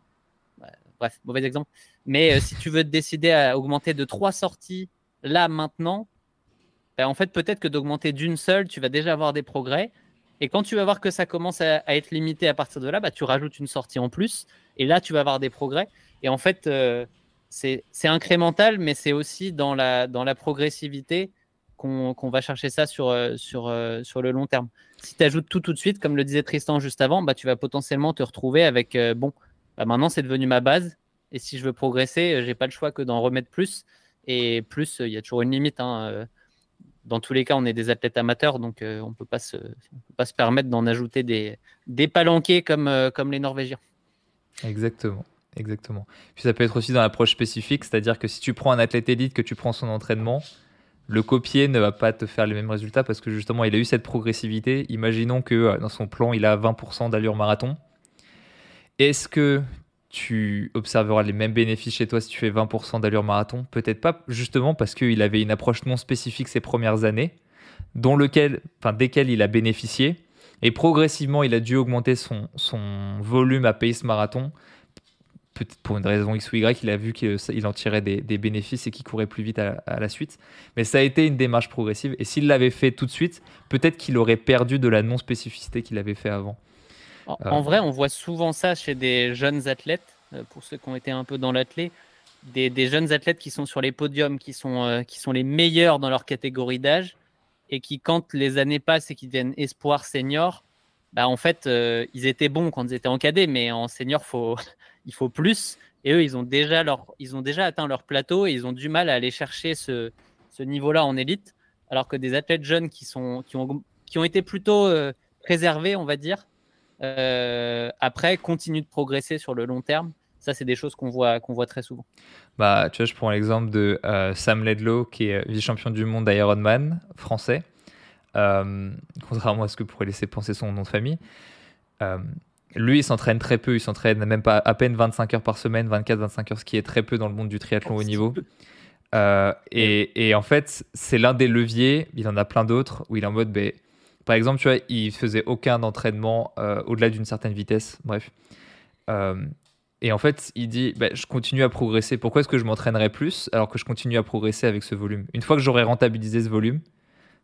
Bref, mauvais exemple. Mais euh, si tu veux te décider à augmenter de 3 sorties là maintenant, ben, en fait, peut-être que d'augmenter d'une seule, tu vas déjà avoir des progrès. Et quand tu vas voir que ça commence à, être limité à partir de là, bah, tu rajoutes une sortie en plus. Et là, tu vas avoir des progrès. Et en fait, c'est incrémental, mais c'est aussi dans la, dans la progressivité qu'on va chercher ça sur, euh, sur, euh, sur le long terme. Si tu ajoutes tout tout de suite, comme le disait Tristan juste avant, bah, tu vas potentiellement te retrouver avec euh, bon, bah, maintenant c'est devenu ma base. Et si je veux progresser, j'ai pas le choix que d'en remettre plus. Et plus, il y a toujours une limite. Hein, dans tous les cas, on est des athlètes amateurs, donc on ne peut pas se permettre d'en ajouter des, des palanqués comme, comme les Norvégiens. Exactement. Exactement. Puis ça peut être aussi dans l'approche spécifique, c'est-à-dire que si tu prends un athlète élite, que tu prends son entraînement, le copier ne va pas te faire les mêmes résultats parce que justement, il a eu cette progressivité. Imaginons que euh, dans son plan, il a 20% d'allure marathon est-ce que tu observeras les mêmes bénéfices chez toi si tu fais 20% d'allure marathon? Peut-être pas, justement parce qu'il avait une approche non spécifique ces premières années, dont lequel, desquelles il a bénéficié. Et progressivement, il a dû augmenter son, son volume à pace marathon. Peut-être pour une raison X ou Y, il a vu qu'il en tirait des, bénéfices et qu'il courait plus vite à, la suite. Mais ça a été une démarche progressive. Et s'il l'avait fait tout de suite, peut-être qu'il aurait perdu de la non-spécificité qu'il avait fait avant. En, vrai, on voit souvent ça chez des jeunes athlètes, euh, pour ceux qui ont été un peu dans l'athlète, des, jeunes athlètes qui sont sur les podiums, qui sont, euh, qui sont les meilleurs dans leur catégorie d'âge, et qui, quand les années passent et qu'ils deviennent espoir senior, bah, en fait, euh, ils étaient bons quand ils étaient en cadet, mais en senior, faut, il faut plus. Et eux, ils ont, déjà leur, ils ont déjà atteint leur plateau et ils ont du mal à aller chercher ce, ce niveau-là en élite. Alors que des athlètes jeunes qui, sont, qui, ont, qui ont été plutôt préservés, on va dire, euh, après, continue de progresser sur le long terme. Ça, c'est des choses qu'on voit, qu'on voit très souvent. Bah, tu vois, je prends l'exemple de euh, Sam Ledlow, qui est vice-champion du monde d'Ironman français. Euh, contrairement à ce que pourrait laisser penser son nom de famille. Lui, il s'entraîne très peu. Il s'entraîne même pas à peine 25 heures par semaine, 24-25 heures, ce qui est très peu dans le monde du triathlon au niveau. Et, et, en fait, c'est l'un des leviers. Il en a plein d'autres où il est en mode. Ben, par exemple, tu vois, il faisait aucun entraînement euh, au-delà d'une certaine vitesse. Bref. Euh, et en fait, il dit bah, Je continue à progresser. Pourquoi est-ce que je m'entraînerais plus alors que je continue à progresser avec ce volume? Une fois que j'aurai rentabilisé ce volume,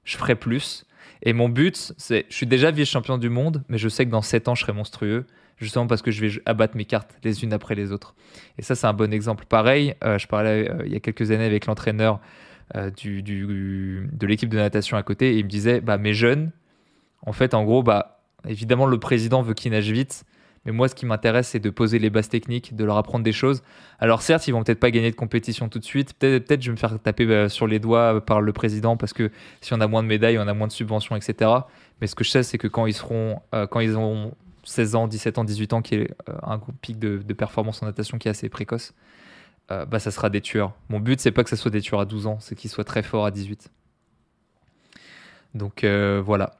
je ferai plus. Et mon but, c'est je suis déjà vice-champion du monde, mais je sais que dans 7 ans, je serai monstrueux, justement parce que je vais abattre mes cartes les unes après les autres. Et ça, c'est un bon exemple. Pareil, euh, je parlais il y a quelques années avec l'entraîneur du, de l'équipe de natation à côté, et il me disait bah, Mes jeunes, en fait, en gros, bah, évidemment, le président veut qu'ils nagent vite. Mais moi, ce qui m'intéresse, c'est de poser les bases techniques, de leur apprendre des choses. Alors, certes, ils vont peut-être pas gagner de compétition tout de suite. Peut-être, peut je vais me faire taper bah, sur les doigts par le président parce que si on a moins de médailles, on a moins de subventions, etc. Mais ce que je sais, c'est que quand ils seront, euh, quand ils ont 16 ans, 17 ans, 18 ans, qui est euh, un pic de, performance en natation qui est assez précoce, euh, bah, ça sera des tueurs. Mon but, c'est pas que ça soit des tueurs à 12 ans, c'est qu'ils soient très forts à 18. Donc voilà.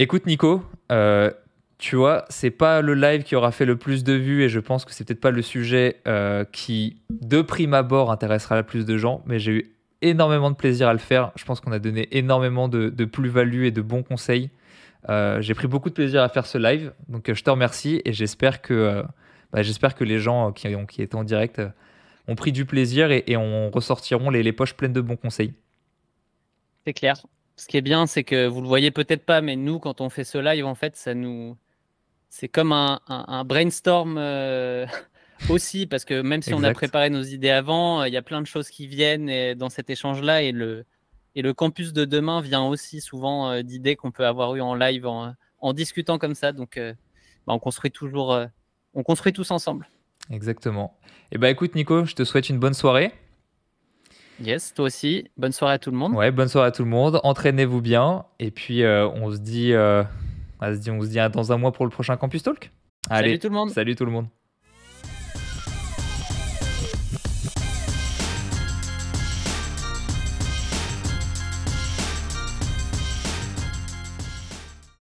Écoute Nico, euh, tu vois, c'est pas le live qui aura fait le plus de vues et je pense que c'est peut-être pas le sujet euh, qui, de prime abord, intéressera le plus de gens, mais j'ai eu énormément de plaisir à le faire. Je pense qu'on a donné énormément de, plus-value et de bons conseils. Euh, j'ai pris beaucoup de plaisir à faire ce live, donc je te remercie et j'espère que, bah, j'espère que les gens qui, ont, qui étaient en direct ont pris du plaisir et, et on ressortiront les poches pleines de bons conseils. C'est clair ce qui est bien, c'est que vous le voyez peut-être pas, mais nous, quand on fait ce live, en fait, ça nous, c'est comme un, brainstorm euh, aussi, parce que même si on a préparé nos idées avant, il y a plein de choses qui viennent dans cet échange-là, et le, et le campus de demain vient aussi souvent euh, d'idées qu'on peut avoir eues en live en, discutant comme ça. Donc, euh, bah, on construit toujours, on construit tous ensemble. Exactement. Et eh bah écoute, Nico, je te souhaite une bonne soirée. Yes, toi aussi. Bonne soirée à tout le monde. Ouais, bonne soirée à tout le monde. Entraînez-vous bien. Et puis, on, se dit, on se dit, on se dit dans un mois pour le prochain Campus Talk. Allez, salut tout le monde. Salut tout le monde.